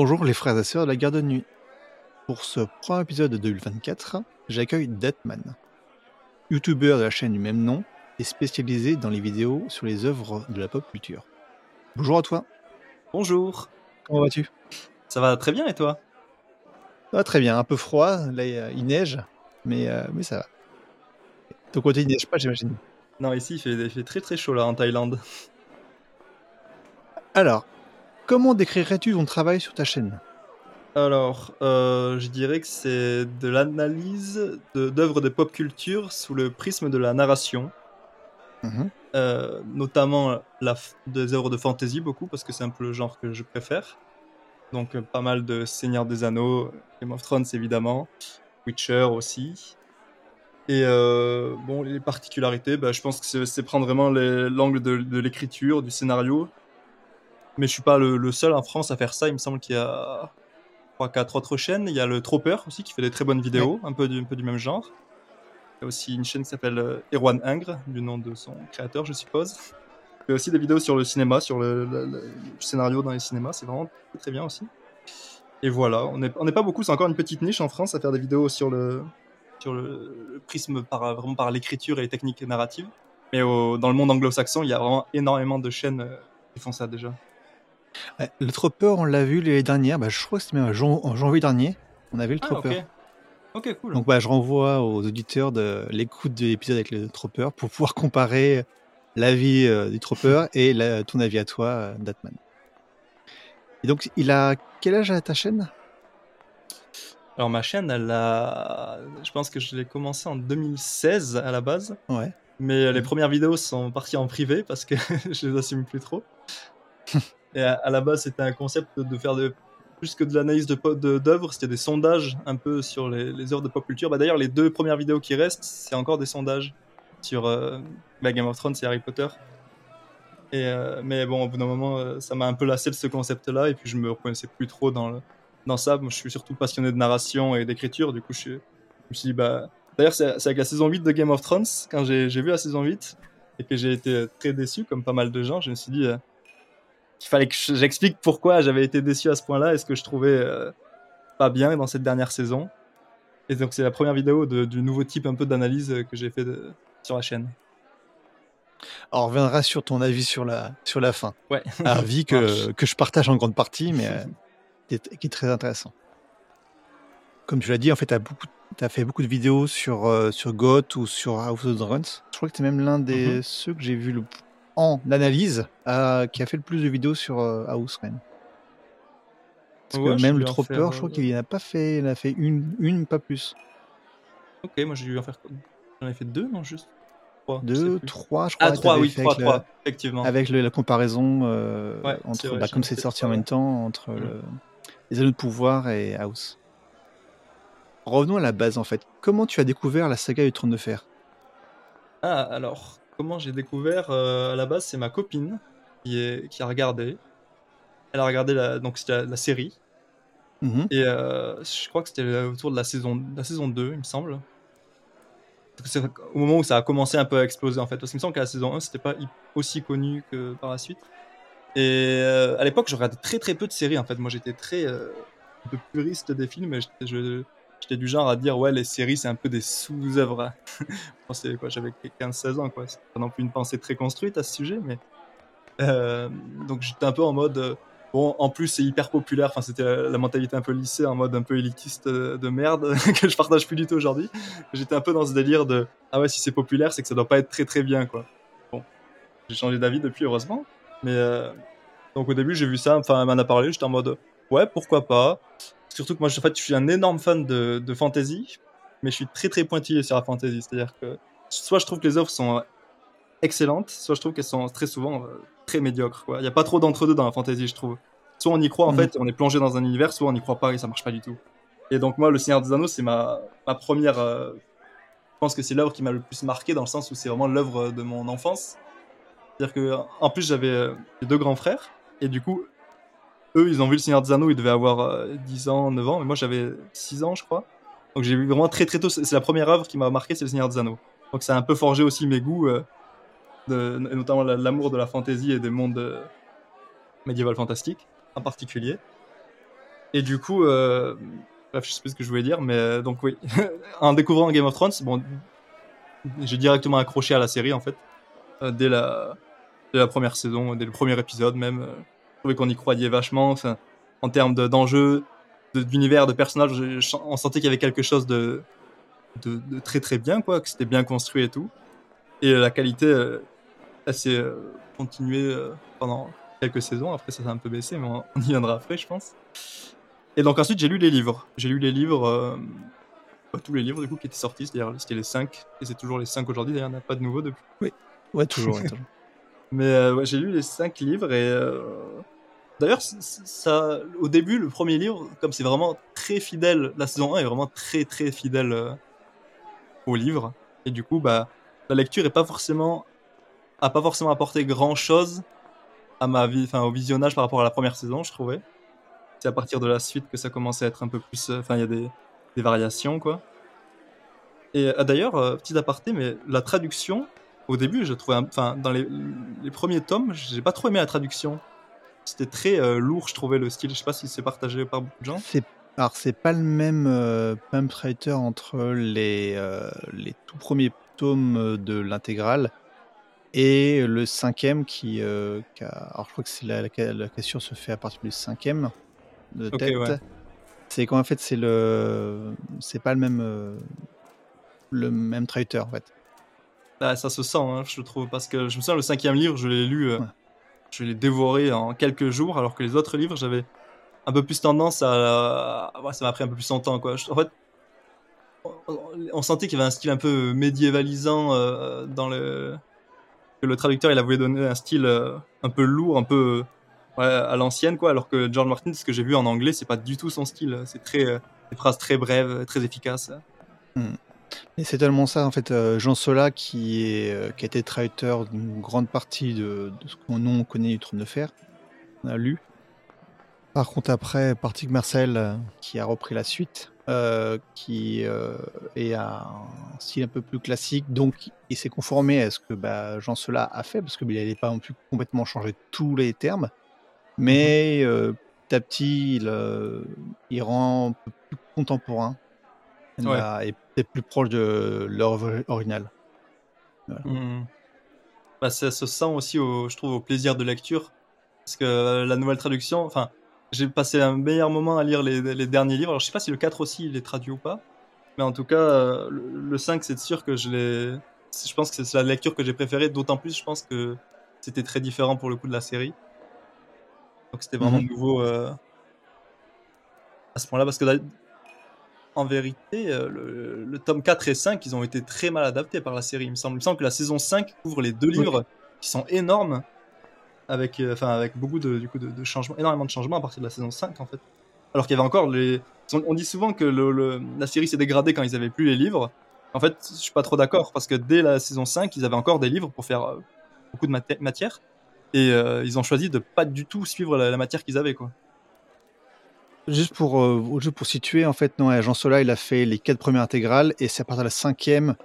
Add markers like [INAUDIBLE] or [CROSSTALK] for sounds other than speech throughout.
Bonjour les frères et sœurs de la garde de nuit. Pour ce premier épisode de 2024, j'accueille Deathman, youtubeur de la chaîne du même nom et spécialisé dans les vidéos sur les œuvres de la pop culture. Bonjour à toi, Bonjour, comment vas-tu? Ça va très bien et toi? Ça va très bien, un peu froid, là il il neige, mais, euh, mais ça va. Ton côté il neige pas j'imagine. Non, ici il fait, il fait très très chaud là en Thaïlande. Alors, comment décrirais-tu ton travail sur ta chaîne? Alors, euh, je dirais que c'est de l'analyse d'œuvres de, pop culture sous le prisme de la narration, Mhm. euh, notamment la, des œuvres de fantasy beaucoup parce que c'est un peu le genre que je préfère. Donc euh, pas mal de Seigneur des Anneaux, Game of Thrones évidemment, Witcher aussi. Et bon, les particularités, bah, je pense que c'est- prendre vraiment l'angle de, de l'écriture, du scénario. Mais je suis pas le, le seul en France à faire ça. Il me semble qu'il y a 3-4 autres chaînes. Il y a le Tropper aussi qui fait des très bonnes vidéos, un, peu du, un peu du même genre. Il y a aussi une chaîne qui s'appelle euh, Erwan Ingres, du nom de son créateur, je suppose. Il y a aussi des vidéos sur le cinéma, sur le, le- le scénario dans les cinémas. C'est vraiment très, très bien aussi. Et voilà, on n'est on pas beaucoup, c'est encore une petite niche en France à faire des vidéos sur le, sur le, le prisme par, vraiment par l'écriture et les techniques narratives. Mais au- dans le monde anglo-saxon, il y a vraiment énormément de chaînes euh, qui font ça déjà. Ouais, Le Tropper, on l'a vu l'année dernière, bah, je crois que c'était même en jan- en janvier dernier, on a vu le Ah. Ok, cool. Donc bah, je renvoie aux auditeurs de l'écoute de l'épisode avec le Tropper pour pouvoir comparer l'avis euh, du Tropper et la- ton avis à toi, euh, Datman. Et donc, il a quel âge à ta chaîne? Alors ma chaîne, elle a... je pense que je l'ai commencé en 2016 à la base. Ouais. Mais les Mhm. premières vidéos sont parties en privé parce que [LAUGHS] je les assume plus trop. [LAUGHS] Et à, la base, c'était un concept de, faire plus que de l'analyse d'œuvres, c'était des sondages un peu sur les, œuvres de pop culture. Bah, D'ailleurs, les deux premières vidéos qui restent, c'est encore des sondages sur euh, bah, Game of Thrones et Harry Potter. Et, euh, mais bon, au bout d'un moment, euh, ça m'a un peu lassé de ce concept-là, et puis je me reconnaissais plus trop dans, dans ça. Moi, je suis surtout passionné de narration et d'écriture, du coup, je, me suis dit, bah. D'ailleurs, c'est avec la saison 8 de Game of Thrones, quand j'ai j'ai vu la saison 8, et que j'ai été très déçu, comme pas mal de gens, je me suis dit euh, qu'il fallait que je- j'explique pourquoi j'avais été déçu à ce point-là, et ce que je trouvais euh, pas bien dans cette dernière saison. Et donc, c'est la première vidéo de- du nouveau type un peu d'analyse que j'ai fait de- sur la chaîne. Alors, on reviendra sur ton avis sur la, sur la fin. Ouais. [LAUGHS] Avis que, que je partage en grande partie, mais euh, [LAUGHS] qui, est, qui est très intéressant. Comme tu l'as dit, en fait, tu as, fait beaucoup de vidéos sur, euh, sur GOT ou sur House of Dragons. Je crois que tu es même l'un des Mhm. ceux que j'ai vu le, en analyse euh, qui a fait le plus de vidéos sur euh, House Reign. Parce Ouais, que j'ai même le Tropper, faire, je crois euh, qu'il en a pas fait, il a fait une, une pas plus. Ok, moi j'ai dû en faire. J'en ai fait deux, non, juste Trois, Deux, trois, je crois. Ah, que trois, oui, trois, trois, effectivement. avec le- la comparaison euh, Ouais, entre, vrai, bah, comme c'est sorti en même temps, entre le- les anneaux de pouvoir et House. Revenons à la base en fait. Comment tu as découvert la saga du trône de fer? Ah, alors, comment j'ai découvert euh, à la base, c'est ma copine qui, est, qui a regardé. Elle a regardé la, donc la, la série. Mhm. Et euh, je crois que c'était autour de la saison, la saison 2, il me semble. C'est au moment où ça a commencé un peu à exploser en fait. Parce qu'il me semble qu'à la saison 1, c'était pas aussi connu que par la suite. Et euh, à l'époque, je regardais très très peu de séries en fait. Moi j'étais très euh, un peu puriste des films et j'étais je- j'étais du genre à dire ouais, les séries c'est un peu des sous-œuvres. [LAUGHS] quoi, j'avais 15-16 ans quoi. C'est pas non plus une pensée très construite à ce sujet, mais. Euh, donc j'étais un peu en mode. euh, Bon, en plus, c'est hyper populaire. Enfin, c'était la, mentalité un peu lycée, en mode un peu élitiste euh, de merde, [LAUGHS] que je partage plus du tout aujourd'hui. J'étais un peu dans ce délire de ah ouais, si c'est populaire, c'est que ça doit pas être très très bien, quoi. Bon, j'ai changé d'avis depuis, heureusement. Mais donc au début, j'ai vu ça, enfin, elle m'en a parlé, j'étais en mode ouais, pourquoi pas. Surtout que moi, je- en fait, je suis un énorme fan de, de fantasy, mais je suis très très pointillé sur la fantasy. C'est-à-dire que soit je trouve que les œuvres sont excellentes, soit je trouve qu'elles sont très souvent euh, très médiocres. Il n'y a pas trop d'entre-deux dans la fantasy, je trouve. Soit on y croit, en Mhm. fait, on est plongé dans un univers, soit on n'y croit pas et ça marche pas du tout. Et donc, moi, Le Seigneur des Anneaux, c'est ma, ma première. euh, je pense que c'est l'œuvre qui m'a le plus marqué dans le sens où c'est vraiment l'œuvre de mon enfance. C'est-à-dire que, en plus, j'avais euh, deux grands frères, et du coup, ils ont vu Le Seigneur des Anneaux, ils devaient avoir euh, 10 ans, 9 ans, mais moi, j'avais 6 ans, je crois. Donc, j'ai vu vraiment très très tôt, c'est la première œuvre qui m'a marqué, c'est Le Seigneur des Anneaux. Donc, ça a un peu forgé aussi mes goûts, euh, notamment la- l'amour de la fantasy et des mondes euh, médiéval fantastiques en particulier. Et du coup, euh, bref, je sais plus ce que je voulais dire, mais euh, donc oui, [LAUGHS] en découvrant Game of Thrones, bon, j'ai directement accroché à la série en fait, euh, dès la première saison, dès le premier épisode même. Je trouvais qu'on y croyait vachement, enfin, en termes de- d'enjeux, de- d'univers, de, personnages, je- je- on sentait qu'il y avait quelque chose de, de, de très très bien, quoi, que c'était bien construit et tout. Et euh, la qualité, euh, elle s'est euh, continuée euh, pendant quelques saisons. Après, ça s'est un peu baissé, mais on, on y viendra après, je pense. Et donc ensuite, j'ai lu les livres. J'ai lu les livres, euh, bah, tous les livres du coup qui étaient sortis, c'est-à-dire c'était les 5, et c'est toujours les 5 aujourd'hui, d'ailleurs, il n'y en a pas de nouveau depuis. Ouais, toujours. ouais, toujours. [LAUGHS] Mais euh, j'ai lu les 5 livres et. euh, D'ailleurs, ça, au début, le premier livre, comme c'est vraiment très fidèle, la saison 1 est vraiment très très fidèle euh, au livre. Et du coup, bah, la lecture est pas forcément, a pas forcément apporté grand chose à ma vie, enfin au visionnage par rapport à la première saison, je trouvais. C'est à partir de la suite que ça commençait à être un peu plus, enfin il y a des, des variations quoi. Et d'ailleurs, petit aparté, mais la traduction, au début, je trouvais, enfin dans les, les premiers tomes, j'ai pas trop aimé la traduction. C'était très euh, lourd, je trouvais le style. Je sais pas si c'est partagé par beaucoup de gens. C'est alors c'est pas le même euh, pump writer entre les euh, les tout premiers tomes euh, de l'intégrale et le cinquième qui, qui a- alors je crois que c'est la, la, la cassure se fait à partir du cinquième de tête. ouais. C'est qu'en fait c'est le c'est pas le même le même traiteur en fait. Ah, ça se sent, hein, je trouve, parce que je me souviens, le cinquième livre, je l'ai lu, euh, Ouais. je l'ai dévoré en quelques jours, alors que les autres livres, j'avais un peu plus tendance à... ouais, ça m'a pris un peu plus longtemps, quoi. Je- En fait, on, sentait qu'il y avait un style un peu médiévalisant euh, dans le... que le traducteur, il a voulu donner un style euh, un peu lourd, un peu ouais, à l'ancienne, quoi, alors que George Martin, ce que j'ai vu en anglais, c'est pas du tout son style. C'est très... des phrases très brèves, très efficaces. Et c'est tellement ça, en fait, euh, Jean Sola, qui, est, euh, qui a été traiteur d'une grande partie de, de ce qu'on nous on connaît du Trône de Fer, on a lu. Par contre, après, Partic Marcel, euh, qui a repris la suite, euh, qui euh, est un style un peu plus classique, donc il s'est conformé à ce que bah, Jean Sola a fait, parce qu'il n'allait pas non plus complètement changer tous les termes, mais euh, petit à petit, il, il rend un peu plus contemporain Ouais. peut-être plus proche de l'œuvre originale. Hmm. Bah, ça se sent aussi, au, je trouve, au plaisir de lecture. Parce que la nouvelle traduction, enfin, j'ai passé un meilleur moment à lire les, les derniers livres. Alors, je sais pas si le 4 aussi, il est traduit ou pas. Mais en tout cas, le, le 5, c'est sûr que je l'ai. Je pense que c'est la lecture que j'ai préférée. D'autant plus, je pense que c'était très différent pour le coup de la série. Donc, c'était vraiment Mhm. nouveau euh, à ce point-là. Parce que en vérité, euh, le, le tome 4 et 5, ils ont été très mal adaptés par la série, il me semble. Il me semble que la saison 5 couvre les deux livres qui sont énormes, avec, euh, enfin, avec beaucoup de, du coup, de, de changements, énormément de changements à partir de la saison 5, en fait. Alors qu'il y avait encore les... On dit souvent que le- le- la série s'est dégradée quand ils avaient plus les livres. En fait, je suis pas trop d'accord, parce que dès la saison 5, ils avaient encore des livres pour faire euh, beaucoup de matière, et euh, ils ont choisi de pas du tout suivre la, la matière qu'ils avaient, quoi. Juste pour, euh, juste pour situer, en fait, non, Jean Sola, il a fait les quatre premières intégrales et c'est à partir de la cinquième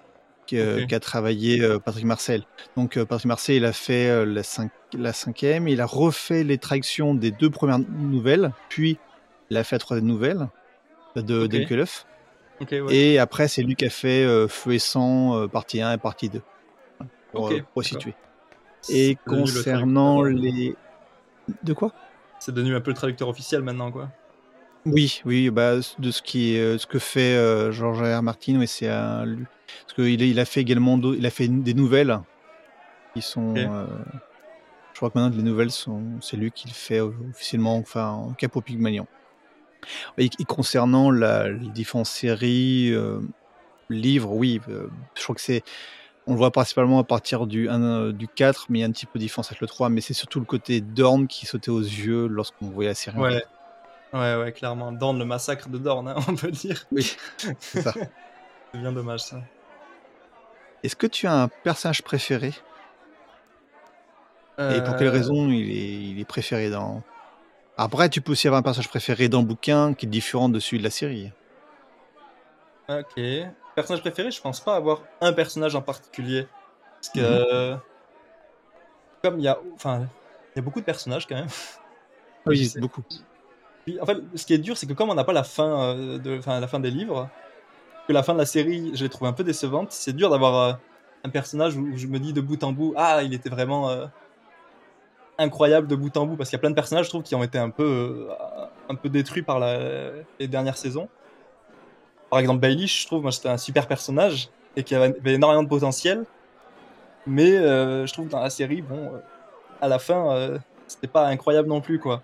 qu'a travaillé euh, Patrick Marcel. Donc, euh, Patrick Marcel, il a fait la, cinq- la cinquième, il a refait les traductions des deux premières nouvelles, puis il a fait la troisième nouvelle de Ok. Delkelef. Ok, ouais. Et après, c'est lui qui a fait Feu et Sang, partie 1 et partie 2. Pour, situer. Et le concernant les. De quoi? C'est devenu un peu le traducteur officiel maintenant, quoi. Oui, oui, bah, de ce qui, est, euh, ce que fait euh, George R. R. Martin, oui, c'est un lui. Parce qu'il il a fait également, il a fait des nouvelles qui sont. Euh, je crois que maintenant les nouvelles sont, c'est lui qui le fait officiellement, enfin en cap au Pygmalion. Et, et concernant la, les différentes séries, euh, livres, oui, euh, je crois que c'est, on le voit principalement à partir du 1, du 4, mais il y a un petit peu de différence avec le 3, mais c'est surtout le côté Dorn qui sautait aux yeux lorsqu'on voyait la série. Ouais. Ouais, ouais, clairement. Dorn, le massacre de Dorn, hein, [LAUGHS] on peut dire. Oui, c'est ça. [LAUGHS] C'est bien dommage, ça. Est-ce que tu as un personnage préféré? Et pour quelle Euh, raison il est, il est préféré dans... Après, tu peux aussi avoir un personnage préféré dans le bouquin qui est différent de celui de la série. Ok. Personnage préféré, je pense pas avoir un personnage en particulier. Parce que. Mhm. Comme il y a. Enfin, il y a beaucoup de personnages quand même. Oui, [LAUGHS] beaucoup. Puis, en fait, ce qui est dur, c'est que comme on n'a pas la fin, euh, de, la fin des livres, que la fin de la série, je l'ai trouvé un peu décevante, c'est dur d'avoir euh, un personnage où, je me dis de bout en bout, ah, il était vraiment euh, incroyable de bout en bout, parce qu'il y a plein de personnages, je trouve, qui ont été un peu, un peu détruits par les dernières saisons. Par exemple, Baelish, je trouve, moi, c'était un super personnage et qui avait, énormément de potentiel, mais je trouve que dans la série, bon, à la fin c'était pas incroyable non plus quoi.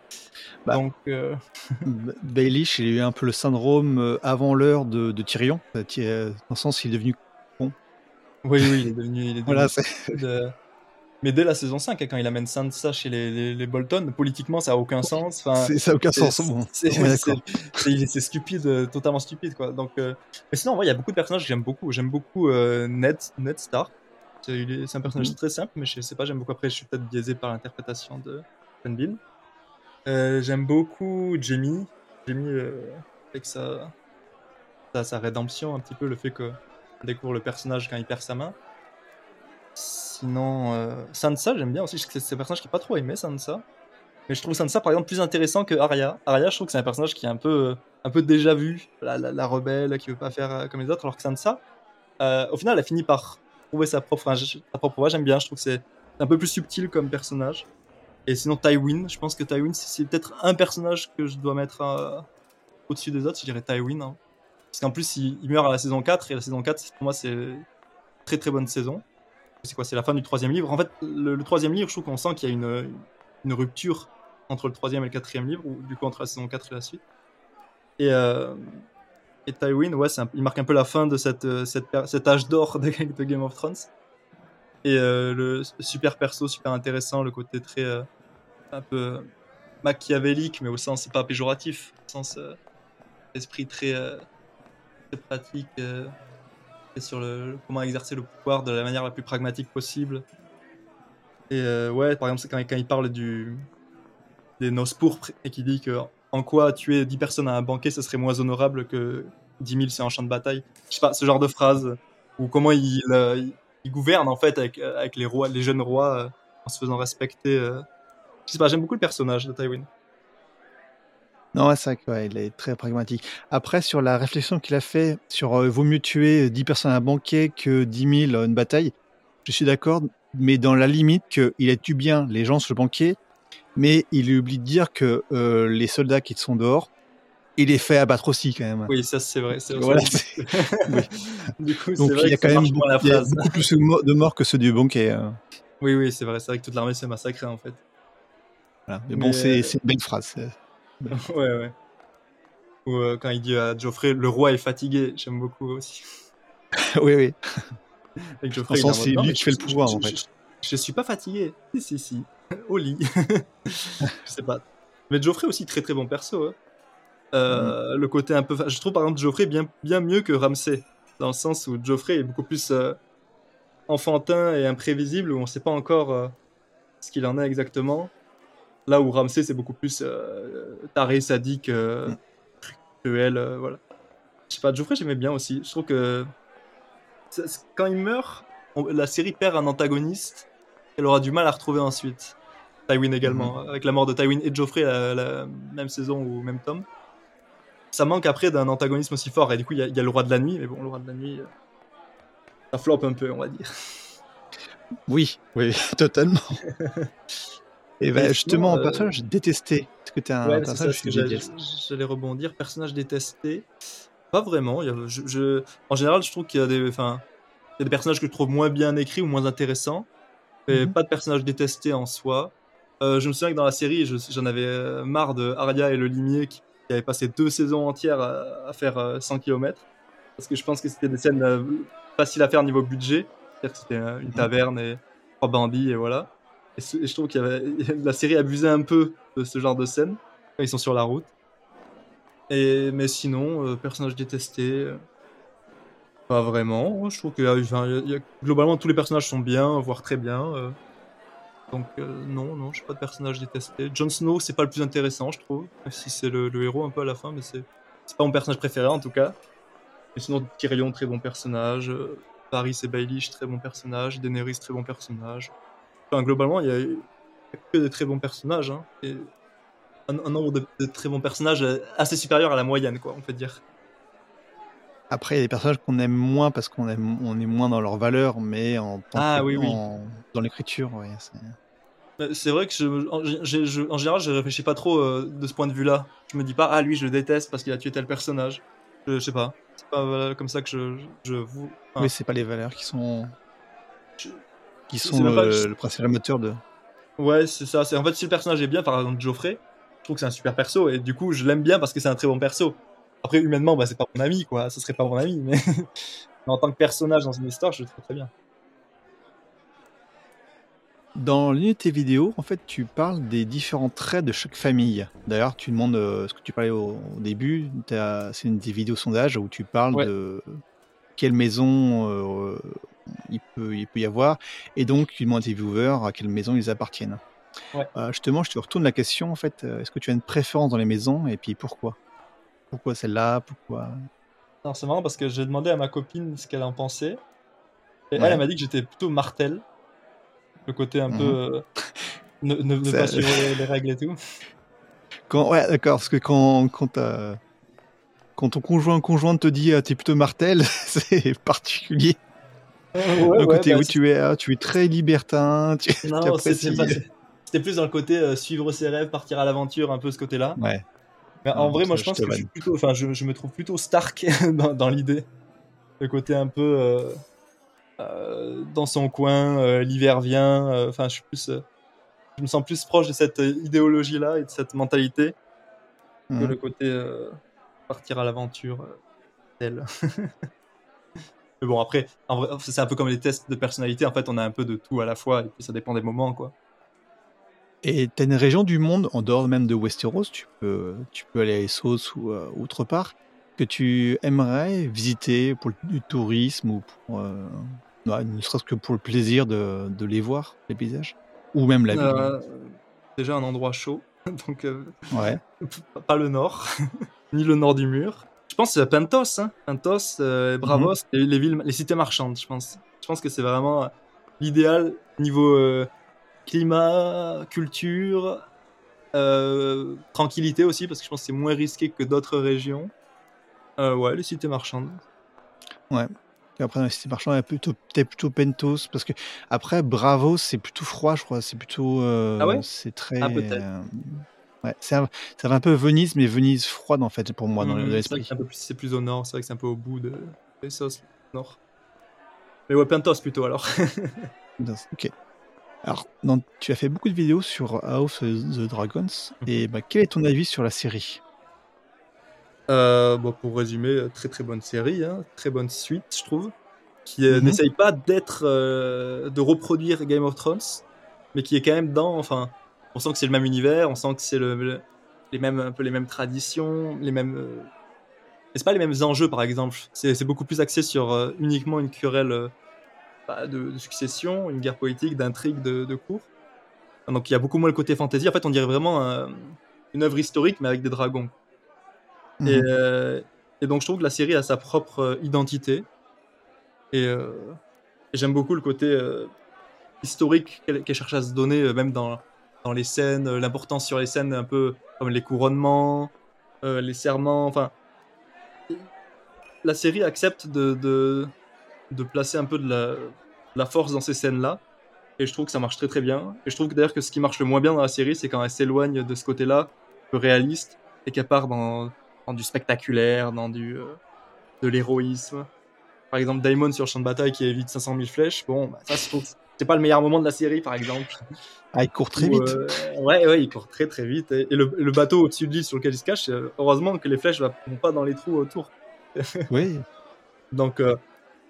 Bah, Donc euh... [LAUGHS] Baelish, il a eu un peu le syndrome euh, avant l'heure de, Tyrion, euh, euh, dans le sens il est devenu con. Oui, oui, il est devenu. Il est [LAUGHS] voilà, Mais dès la saison 5, hein, quand il amène Sansa chez les, les, Bolton, politiquement ça a aucun sens. Enfin, ça a aucun sens. Bon. C'est stupide, totalement stupide quoi. Donc, Mais sinon, il y a beaucoup de personnages que j'aime beaucoup. J'aime beaucoup Ned, Ned Stark. C'est un personnage mhm. très simple, mais je sais pas, j'aime beaucoup. Après, je suis peut-être biaisé par l'interprétation de Euh, j'aime beaucoup Jamie. Jamie, euh, avec sa, sa, rédemption, un petit peu, le fait qu'on découvre le personnage quand il perd sa main. Sinon, euh, Sansa, j'aime bien aussi. C'est un personnage qui n'est pas trop aimé, Sansa. Mais je trouve Sansa, par exemple, plus intéressant que Arya. Arya, je trouve que c'est un personnage qui est un peu, un peu déjà vu, la, la, rebelle qui veut pas faire comme les autres, alors que Sansa, au final, elle a fini par trouver sa propre, sa propre voix. J'aime bien, je trouve que c'est un peu plus subtil comme personnage. Et sinon, Tywin, je pense que Tywin, c'est peut-être un personnage que je dois mettre euh, au-dessus des autres, je dirais Tywin. Hein. Parce qu'en plus, il, meurt à la saison 4, et la saison 4, pour moi, c'est très très bonne saison. C'est quoi C'est la fin du troisième livre? En fait, le, troisième livre, je trouve qu'on sent qu'il y a une, rupture entre le troisième et le quatrième livre, ou du coup entre la saison 4 et la suite. Et, euh, Tywin, ouais, il marque un peu la fin de cette, euh, cette cet âge d'or de, Game of Thrones. Et euh, le super perso, super intéressant, le côté très euh, un peu machiavélique, mais au sens pas péjoratif, au sens esprit très, très pratique sur le, comment exercer le pouvoir de la manière la plus pragmatique possible. Et ouais, par exemple, quand, quand il parle du, des noces pourpres et qui dit que en quoi tuer 10 personnes à un banquet, ce serait moins honorable que 10 000 c'est un champ de bataille. Je sais pas, ce genre de phrase. Ou comment il, euh, gouverne en fait avec, euh, avec les, rois, les jeunes rois euh, en se faisant respecter. Je sais pas, j'aime beaucoup le personnage de Tywin. Non, c'est vrai qu'il est très pragmatique. Après, sur la réflexion qu'il a fait sur vaut mieux tuer 10 personnes à un banquet que 10 000 à une bataille, je suis d'accord, mais dans la limite qu'il a tué bien les gens sur le banquet, mais il oublie de dire que les soldats qui sont dehors, il est fait abattre aussi quand même. Oui, ça c'est vrai. Voilà, [LAUGHS] [LAUGHS] du coup, Donc il y a quand même beaucoup, beaucoup, plus de morts que ceux du banquet. Hein. Oui, oui, c'est vrai. C'est vrai que toute l'armée s'est massacrée en fait. Mais, bon, c'est une belle phrase. [LAUGHS] ouais, ouais. Ou euh, quand il dit à Geoffrey, le roi est fatigué, j'aime beaucoup aussi. oui, oui. Avec Geoffrey, en c'est lui qui fait le pouvoir en fait. Je, je, suis pas fatigué. Si, si, si. Au lit. je sais pas. Mais Geoffrey aussi très très bon perso. Hein. Euh, le côté un peu. Je trouve par exemple Geoffrey bien, bien mieux que Ramsay, dans le sens où Geoffrey est beaucoup plus euh, enfantin et imprévisible, où on ne sait pas encore euh, ce qu'il en est exactement. Là où Ramsay, c'est beaucoup plus taré, sadique, mm. cruel, voilà. Je sais pas, Geoffrey, j'aimais bien aussi. Je trouve que quand il meurt, la série perd un antagoniste, elle aura du mal à retrouver ensuite. Tywin également, mm-hmm. avec la mort de Tywin et Geoffrey la même saison ou même tome ça manque après d'un antagonisme aussi fort. Et du coup, il y, a le roi de la nuit, mais bon, le roi de la nuit, euh, ça floppe un peu, on va dire. [LAUGHS] Oui, oui, [LAUGHS] totalement. [LAUGHS] et ben, justement, euh... personnage détesté. Est-ce que tu as un personnage que J'allais rebondir. Personnage détesté. Pas vraiment. je, En général, je trouve qu'il y a des. Enfin, il y a des personnages que je trouve moins bien écrits ou moins intéressants. Mais mhm. pas de personnage détesté en soi. Euh, je me souviens que dans la série, j'en avais euh, marre de Arya et le limier qui qui avait passé deux saisons entières à, faire 100 euh, km. Parce que je pense que c'était des scènes euh, faciles à faire niveau budget. C'est-à-dire que c'était euh, une mhm. taverne et trois bandits et voilà. Et, je trouve avait [LAUGHS] la série abusait un peu de ce genre de scènes quand ils sont sur la route. Et, mais sinon, personnage détesté, pas vraiment. Je trouve que globalement tous les personnages sont bien, voire très bien. Donc euh, non, non, je suis pas de personnage détesté. Jon Snow, c'est pas le plus intéressant, je trouve. Même si c'est le, héros un peu à la fin, mais c'est pas mon personnage préféré en tout cas. Mais sinon, Tyrion, très bon personnage. Paris et Baelish, très bon personnage. Daenerys, très bon personnage. Enfin, globalement, il y, a que des très bons personnages. Hein. Et un, un nombre de, de très bons personnages euh, assez supérieur à la moyenne, quoi, on peut dire. Après, il y a des personnages qu'on aime moins parce qu'on aime, on est moins dans leurs valeurs, mais en, tant Ah que- oui, oui. dans l'écriture, ouais, c'est- Euh, C'est vrai que je, en, j'ai- je- en général, je réfléchis pas trop euh, de ce point de vue-là. Je me dis pas, ah lui, je le déteste parce qu'il a tué tel personnage. Je, je sais pas. C'est pas voilà, comme ça que je, je, je vous. enfin, Oui, c'est pas les valeurs qui sont je- qui sont pas le, je- principal moteur de. Ouais, c'est ça. C'est en fait si le personnage est bien, par exemple Geoffrey, je trouve que c'est un super perso et du coup je l'aime bien parce que c'est un très bon perso. Après humainement, bah c'est pas mon ami quoi. Ce serait pas mon ami, mais, mais [LAUGHS] en tant que personnage dans une histoire, je le trouve très bien. Dans l'unité vidéo, en fait, tu parles des différents traits de chaque famille. D'ailleurs, tu demandes euh, ce que tu parlais au, au début. C'est une des vidéos sondages où tu parles Ouais. de quelle maison euh, il, peut, il peut y avoir. Et donc, tu demandes à tes viewers à quelle maison ils appartiennent. Ouais. Euh, justement, je te retourne la question. En fait, est-ce que tu as une préférence dans les maisons et puis pourquoi? Pourquoi celle-là Pourquoi? Alors c'est marrant parce que j'ai demandé à ma copine ce qu'elle en pensait. Et Ouais. elle, elle m'a dit que j'étais plutôt martel. Le côté un Mhm. peu. euh, ne ne, pas suivre les, les règles et tout. Quand, ouais, d'accord, parce que quand, quand, quand ton conjoint conjoint te dit ah, t'es plutôt Martel, [LAUGHS] c'est particulier. Ouais, D'un côté, bah, où tu es, tu es très libertin, tu, Non, [LAUGHS] c'était plus dans le côté euh, suivre ses rêves, partir à l'aventure, un peu ce côté-là. Ouais. Mais en Ah, vrai, moi, je pense que je, suis plutôt, enfin, je, je me trouve plutôt Stark [LAUGHS] dans, dans l'idée. Le côté un peu euh, euh, dans son coin, euh, l'hiver vient. Enfin, je suis plus, je me sens plus proche de cette idéologie-là et de cette mentalité que Mhm. le côté partir à l'aventure tel. [LAUGHS] Mais bon, après, c'est un peu comme les tests de personnalité. En fait, on a un peu de tout à la fois et puis ça dépend des moments, quoi. Et t'as une région du monde, en dehors même de Westeros, tu peux, tu peux aller à Essos ou euh, autre part, que tu aimerais visiter pour du tourisme ou pour, euh, ouais, ne serait-ce que pour le plaisir de, de les voir, les paysages? Ou même la ville. Euh, déjà un endroit chaud, [LAUGHS] donc Ouais. [LAUGHS] pas le nord, [LAUGHS] ni le nord du mur. Je pense que c'est Pentos, hein. Pentos, euh, Bravos, et les villes, les cités marchandes, je pense. Je pense que c'est vraiment l'idéal niveau climat, culture, euh, tranquillité aussi, parce que je pense que c'est moins risqué que d'autres régions. Euh, ouais, les cités marchandes. Et après, dans les cités marchandes, ouais, plutôt, peut-être plutôt Pentos, parce que après, Bravo, c'est plutôt froid, je crois. C'est plutôt. euh, Ah ouais? C'est très. Ah, peut-être. ouais, c'est un- ça va un peu Venise, mais Venise froide, en fait, pour moi, dans vrai l'esprit. c'est plus, au nord, c'est vrai que c'est un peu au bout de Essos, nord. Mais ouais, Pentos plutôt alors. Ok. Alors, tu as fait beaucoup de vidéos sur House of the Dragons, et bah, quel est ton avis sur la série? Euh, bon, pour résumer, euh, très très bonne série, hein, très bonne suite, je trouve, qui euh, Mhm. n'essaye pas d'être, euh, de reproduire Game of Thrones, mais qui est quand même dans, enfin, on sent que c'est le même univers, on sent que c'est le, le- les mêmes, un peu les mêmes traditions, les mêmes, euh, c'est pas les mêmes enjeux par exemple. C'est beaucoup plus axé sur euh, uniquement une querelle euh, bah, de, de succession, une guerre politique, d'intrigue, de, de cours. Donc il y a beaucoup moins le côté fantasy. En fait, on dirait vraiment euh, une œuvre historique, mais avec des dragons. Et, Mhm. euh, et donc je trouve que la série a sa propre euh, identité. Et, euh, et j'aime beaucoup le côté historique qu'elle cherche à se donner, même dans, dans les scènes, l'importance sur les scènes un peu comme les couronnements, les serments. Enfin, la série accepte de, de, de placer un peu de la, de la force dans ces scènes-là. Et je trouve que ça marche très très bien. Et je trouve d'ailleurs que ce qui marche le moins bien dans la série, c'est quand elle s'éloigne de ce côté-là, peu réaliste, et qu'elle part dans, dans du spectaculaire, dans du, euh, de l'héroïsme. Par exemple, Daemon sur champ de bataille qui évite 500 000 flèches. Bon, bah, ça, je trouve que c'est pas le meilleur moment de la série, par exemple. Ah, il court très vite. euh, ouais, ouais, il court très très vite. Et, et le, le bateau au-dessus de l'île sur lequel il se cache, euh, heureusement que les flèches ne vont pas dans les trous autour. Oui. [LAUGHS] Donc euh,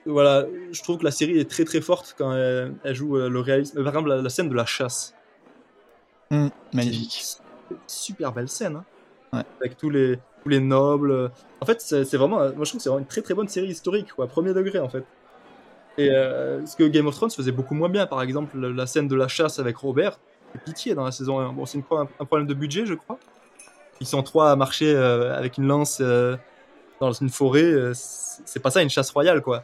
voilà, je trouve que la série est très très forte quand elle, elle joue euh, le réalisme. Par exemple, la, la scène de la chasse. Hum, magnifique. Super belle scène. hein. Ouais. Avec tous les, tous les nobles. En fait, c'est vraiment, moi je trouve que c'est vraiment une très très bonne série historique, quoi, premier degré en fait. Et euh, ce que Game of Thrones faisait beaucoup moins bien, par exemple, la scène de la chasse avec Robert, c'est pitié dans la saison 1. Bon, c'est un, un problème de budget, je crois. Ils sont trois à marcher euh, avec une lance euh, dans une forêt. euh, c'est pas ça une chasse royale, quoi.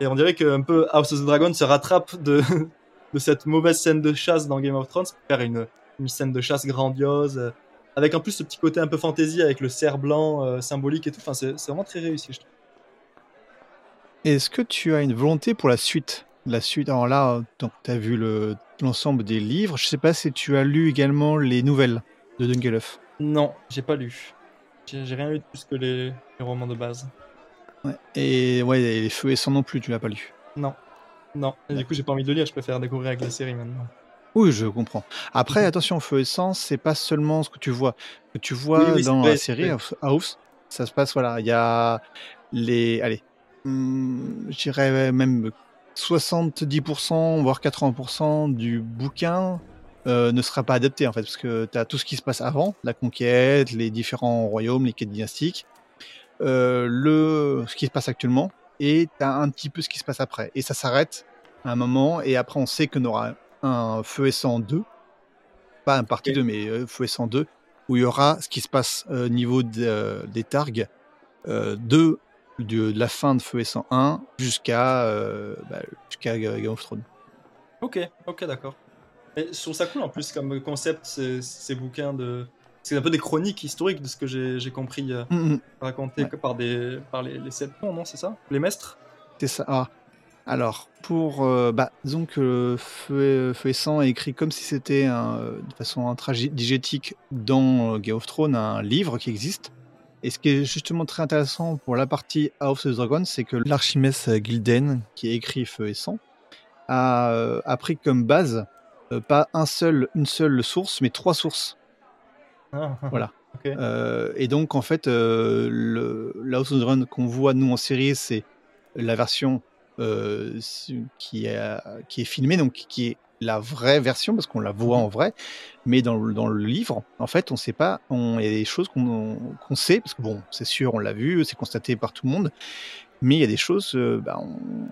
Et on dirait qu'un peu House of the Dragon se rattrape de, [LAUGHS] de cette mauvaise scène de chasse dans Game of Thrones pour faire une, une scène de chasse grandiose, euh, avec en plus ce petit côté un peu fantasy avec le cerf blanc euh, symbolique et tout. Enfin, c'est vraiment très réussi, je trouve. Est-ce que tu as une volonté pour la suite? La suite, alors là, tu as vu le- l'ensemble des livres. Je sais pas si tu as lu également les nouvelles de Dunkelhoff. Non, j'ai pas lu. J'ai j'ai rien lu de plus que les, les romans de base. Ouais. Et ouais, et les feux et sang non plus, tu l'as pas lu. Non. Non. Et du coup, j'ai pas envie de le lire, je préfère découvrir avec la série maintenant. Oui, je comprends. Après, Mhm. attention, feu et sang, c'est pas seulement ce que tu vois. Ce que tu vois Oui, oui, c'est dans la série. House, ça se passe, voilà, il y a les, allez, hum, je dirais même 70%, voire 80% du bouquin euh, ne sera pas adapté en fait, parce que tu as tout ce qui se passe avant, la conquête, les différents royaumes, les quêtes dynastiques, le, ce qui se passe actuellement, et tu as un petit peu ce qui se passe après. Et ça s'arrête à un moment, et après on sait qu'on aura un Feu et Sang 2, pas un partie Ok. 2, mais euh, Feu et Sang 2, où il y aura ce qui se passe au niveau de- euh, des targs euh, de, de, de la fin de Feu et Sang 1 jusqu'à euh, bah, jusqu'à Game of Thrones. Ok, ok, d'accord. Mais je trouve ça cool en plus comme concept, ces, ces bouquins de. C'est un peu des chroniques historiques de ce que j'ai compris euh, raconté Ouais. que par, des, par les, les sept ponts, non, c'est ça? Les mestres C'est ça. Ah. Alors, pour. euh, bah, disons que Feu et, Feu et Sang est écrit comme si c'était euh, de façon intradigétique dans euh, Game of Thrones, un livre qui existe. Et ce qui est justement très intéressant pour la partie House of the Dragon, c'est que l'archimès Gilden, qui a écrit Feu et Sang, a, euh, a pris comme base euh, pas un seul, une seule source, mais trois sources. Ah, Voilà. [LAUGHS] Euh, et donc, en fait, euh, le, la House of the Dragon qu'on voit, nous, en série, c'est la version euh, qui, est, qui est filmée, donc qui est la vraie version, parce qu'on la voit en vrai. Mais dans le, dans le livre, en fait, on sait pas, on- il y a des choses qu'on sait, parce que bon, c'est sûr, on l'a vu, c'est constaté par tout le monde, mais il y a des choses, euh, bah, on-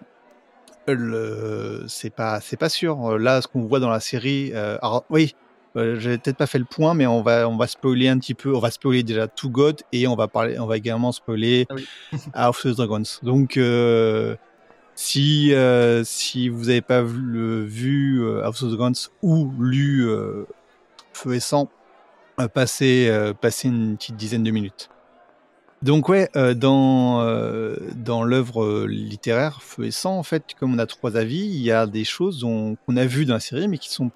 c'est pas, c'est pas sûr. Là, ce qu'on voit dans la série, euh, alors, oui, euh, j'ai peut-être pas fait le point, mais on va, on va spoiler un petit peu. On va spoiler déjà To God et on va parler, on va également spoiler Ah oui. [LAUGHS] House of the Dragons. Donc, euh, si, euh, si vous n'avez pas vu, le- vu House of the Dragons ou lu Feu et Sang, passez, passez une petite dizaine de minutes. Donc ouais, euh, dans, euh, dans l'œuvre littéraire Feu et Sang, en fait, comme on a trois avis, il y a des choses qu'on a vues dans la série, mais qui sont,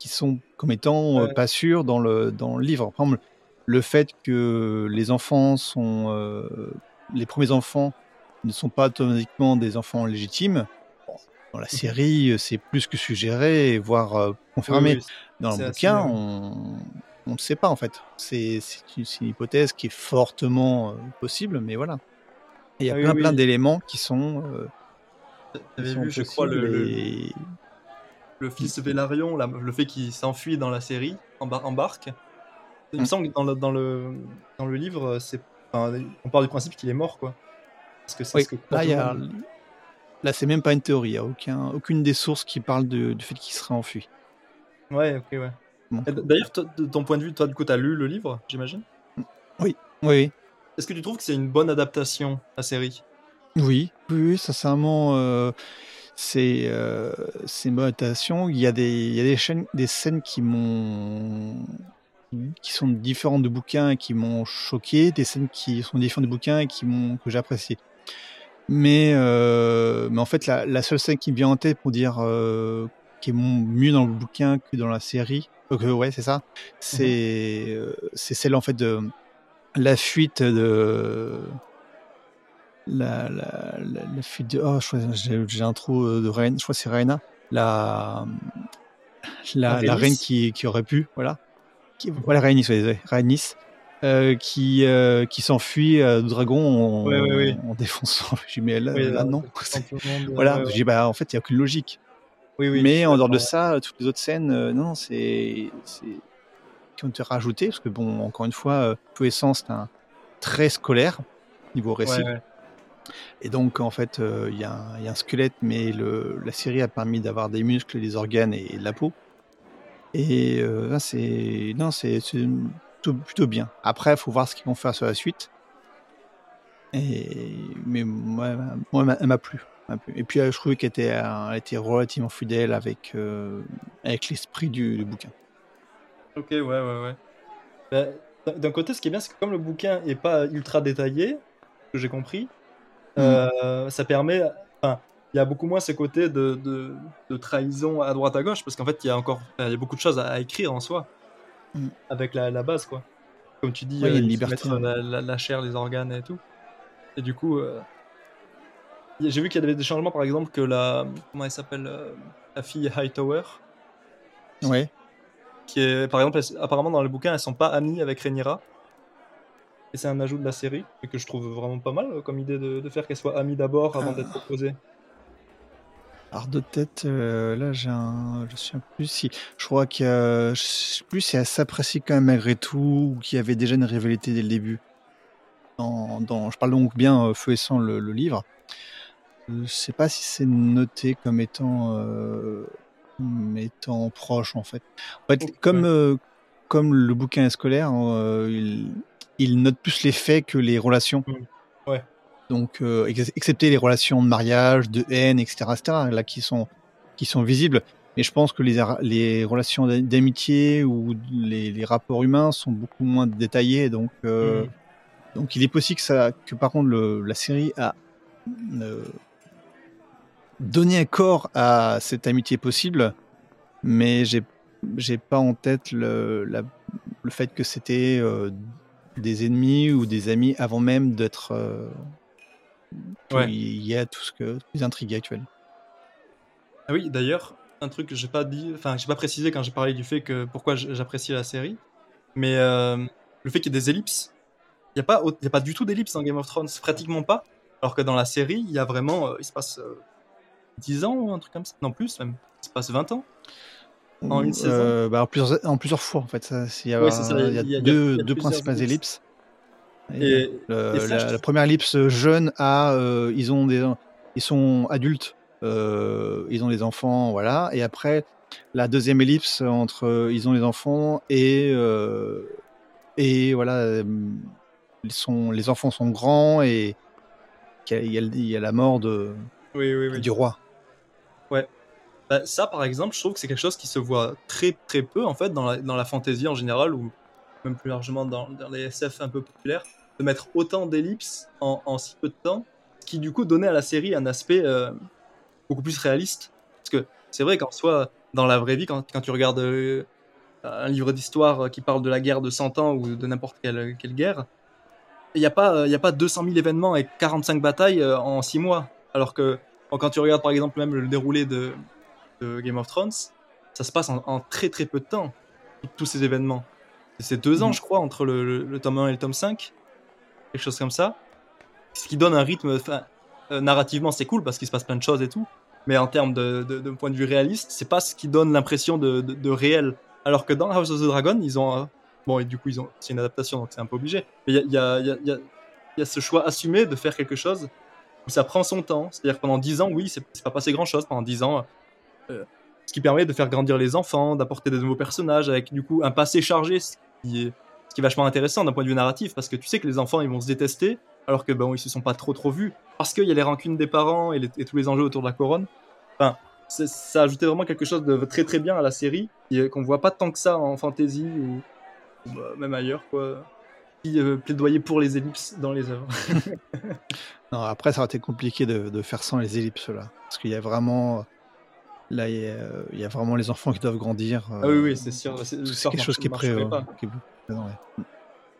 qui sont comme étant euh, Ouais. pas sûres dans le, dans le livre. Par exemple, le fait que les enfants sont... euh, les premiers enfants ne sont pas automatiquement des enfants légitimes. Bon, dans la série, euh, c'est plus que suggéré, voire euh, confirmé. Oui, oui, Dans le bouquin, on ne sait pas en fait. C'est une, hypothèse qui est fortement euh, possible, mais voilà. Il y a Ah plein oui. plein d'éléments qui sont. vu, je crois, le, possibles le, et- le fils Vélarion, la- le fait qu'il s'enfuit dans la série, en, bar- en barque. Il me Mm. semble que dans le, dans le, dans le livre, c'est, enfin, on part du principe qu'il est mort, quoi. Parce que c'est Oui, ce que là, y a- là c'est même pas une théorie. Il n'y a aucun, aucune des sources qui parle de- du fait qu'il serait enfui. Ouais, ok, ouais. D'ailleurs, de ton point de vue, toi, du coup, t'as lu le livre, j'imagine? Oui, oui, Est-ce que tu trouves que c'est une bonne adaptation, la série? Oui, oui, oui, sincèrement, euh, c'est euh, bonne adaptation. Il y a des, il y a des, chaînes, des scènes qui m'ont qui sont différentes du bouquin et qui m'ont choqué, des scènes qui sont différentes du bouquin et qui m'ont que j'ai apprécié. Mais, euh, mais en fait, la, la seule scène qui me vient en tête pour dire euh, qui est mieux dans le bouquin que dans la série, euh, ouais, c'est ça, c'est euh, c'est celle en fait de la fuite de la, la, la, la fuite de oh j'ai un trou euh, de reine je crois que c'est Raina la la, Rhaenys reine qui, qui aurait pu voilà. Qui, voilà Rhaenys ouais, Rhaenys euh, qui euh, qui s'enfuit euh, dragon en, Ouais, ouais, en défonçant j'ai mais là, là, non. tout monde, [LAUGHS] euh, voilà j'ai bah en fait il y a aucune logique. Oui, oui, je mais en dehors de ça, toutes les autres scènes, euh, non, c'est qui ont été rajoutées parce que bon, encore une fois, et Sang, c'est un très scolaire niveau récit. Et donc en fait, euh, il y, a un- squelette, mais la série a permis d'avoir des muscles, des organes et de la peau. Et euh, c'est plutôt, bien. Après, il faut voir ce qu'ils vont faire sur la suite. Et mais moi, elle m'a- plu. Et puis, euh, je trouvais qu'elle était, relativement fidèle avec, avec l'esprit du, bouquin. Ok, ouais, ouais, ouais. Bah, d'un- côté, ce qui est bien, c'est que comme le bouquin est pas ultra détaillé, que j'ai compris, Mm. euh, ça permet. Enfin, il y a beaucoup moins ce côté de, de, de trahison à droite à gauche, parce qu'en fait, il y a encore il y a beaucoup de choses à, à écrire en soi, Mm. avec la, la base, quoi. Comme tu dis, euh, il liberté, ouais. la, la- la chair, les organes et tout. Et du coup, euh, j'ai vu qu'il y avait des changements, par exemple, que la. Comment elle s'appelle euh, La fille Hightower, Ouais. qui est, par exemple, elles- apparemment dans le bouquin, elles sont pas amies avec Rhaenyra. Et c'est un ajout de la série, et que je trouve vraiment pas mal euh, comme idée de, de faire qu'elles soient amies d'abord avant Ah. d'être opposées. Alors de tête, euh, là j'ai un, je sais plus si, je crois a, je sais plus si elle s'apprécie quand même malgré tout ou qu'il y avait déjà une rivalité dès le début. Dans, dans- je parle donc bien euh, Feu et Sang le, le livre. Je sais pas si c'est noté comme étant, euh, comme étant proche en fait. En fait, Ok, comme euh, comme le bouquin est scolaire, euh, il, il note plus les faits que les relations. Mm. Ouais. Donc, euh, ex- excepté les relations de mariage, de haine, etc., etc., là qui sont qui sont visibles. Mais je pense que les, les relations d'a- d'amitié ou les, les rapports humains sont beaucoup moins détaillés. Donc, euh, Mm. donc il est possible que ça, que par contre le- la série a euh, donné un corps à cette amitié possible, mais j'ai j'ai pas en tête le, la- le fait que c'était euh, des ennemis ou des amis avant même d'être euh, Ouais. qu'il y a tout ce que les intrigues actuelles. Ah oui, d'ailleurs, un truc que j'ai pas dit, enfin, j'ai pas précisé quand j'ai parlé du fait que pourquoi j'apprécie la série, mais euh, le fait qu'il y ait des ellipses. Il n'y a, pas il y a pas du tout d'ellipses dans Game of Thrones, pratiquement pas. Alors que dans la série, il y a vraiment. euh, il se passe euh, 10 ans ou un truc comme ça. Non, plus même. Il se passe 20 ans. En une Euh, bah, en, plusieurs, en plusieurs fois en fait. Il y a, Oui, c'est ça, il y a il y a- il y a- deux, il y a deux plusieurs principales ellipses. ellipses. Et, Et, le- et ça, la, première ellipse jeune à euh, ils ont des ils sont adultes euh, ils ont des enfants voilà et après la deuxième ellipse entre euh, ils ont des enfants et et voilà ils sont les enfants sont grands et il y, a, il y a la mort de oui, oui, oui. du roi Bah, ça, par exemple, je trouve que c'est quelque chose qui se voit très très peu en fait dans la, dans la fantasy en général ou même plus largement dans, dans les SF un peu populaires, de mettre autant d'ellipses en, si peu de temps, qui du coup donnait à la série un aspect euh, beaucoup plus réaliste. Parce que c'est vrai qu'en soi, dans la vraie vie, quand, quand tu regardes euh, un livre d'histoire qui parle de la guerre de 100 ans ou de n'importe quelle, quelle guerre, il n'y a, pas, euh, a pas 200 000 événements et 45 batailles euh, en 6 mois. Alors que quand tu regardes par exemple même le déroulé de, de Game of Thrones, ça se passe en, en très très peu de temps, tous ces événements. C'est deux ans, Mhm. je crois, entre le, le- le tome 1 et le tome 5, quelque chose comme ça. Ce qui donne un rythme, euh, narrativement c'est cool parce qu'il se passe plein de choses et tout, mais en termes de, de- de point de vue réaliste, c'est pas ce qui donne l'impression de, réel. Alors que dans House of the Dragon, ils ont. euh, bon, et du coup, ils ont, c'est une adaptation donc c'est un peu obligé, mais il y a, y a- y a- y a- il y a ce choix assumé de faire quelque chose où ça prend son temps. C'est-à-dire pendant 10 ans, oui, c'est c'est pas passé grand-chose pendant 10 ans. Euh, ce qui permet de faire grandir les enfants, d'apporter des nouveaux personnages avec du coup un passé chargé, ce qui est, ce qui est vachement intéressant d'un point de vue narratif, parce que tu sais que les enfants ils vont se détester, alors que bon ils se sont pas trop trop vus, parce qu'il y a les rancunes des parents et, tous les enjeux autour de la couronne. Enfin, ça ajoutait vraiment quelque chose de très très bien à la série, et, euh, qu'on voit pas tant que ça en fantasy ou, bah, même ailleurs quoi. Qui euh, plaidoyer pour les ellipses dans les œuvres. [LAUGHS] Non, après, ça aurait été compliqué de, de faire sans les ellipses là. Parce qu'il y a vraiment. Là, il y a, il y a vraiment les enfants qui doivent grandir. Ah oui, oui, c'est sûr. c'est- quelque chose qui est qui ouais.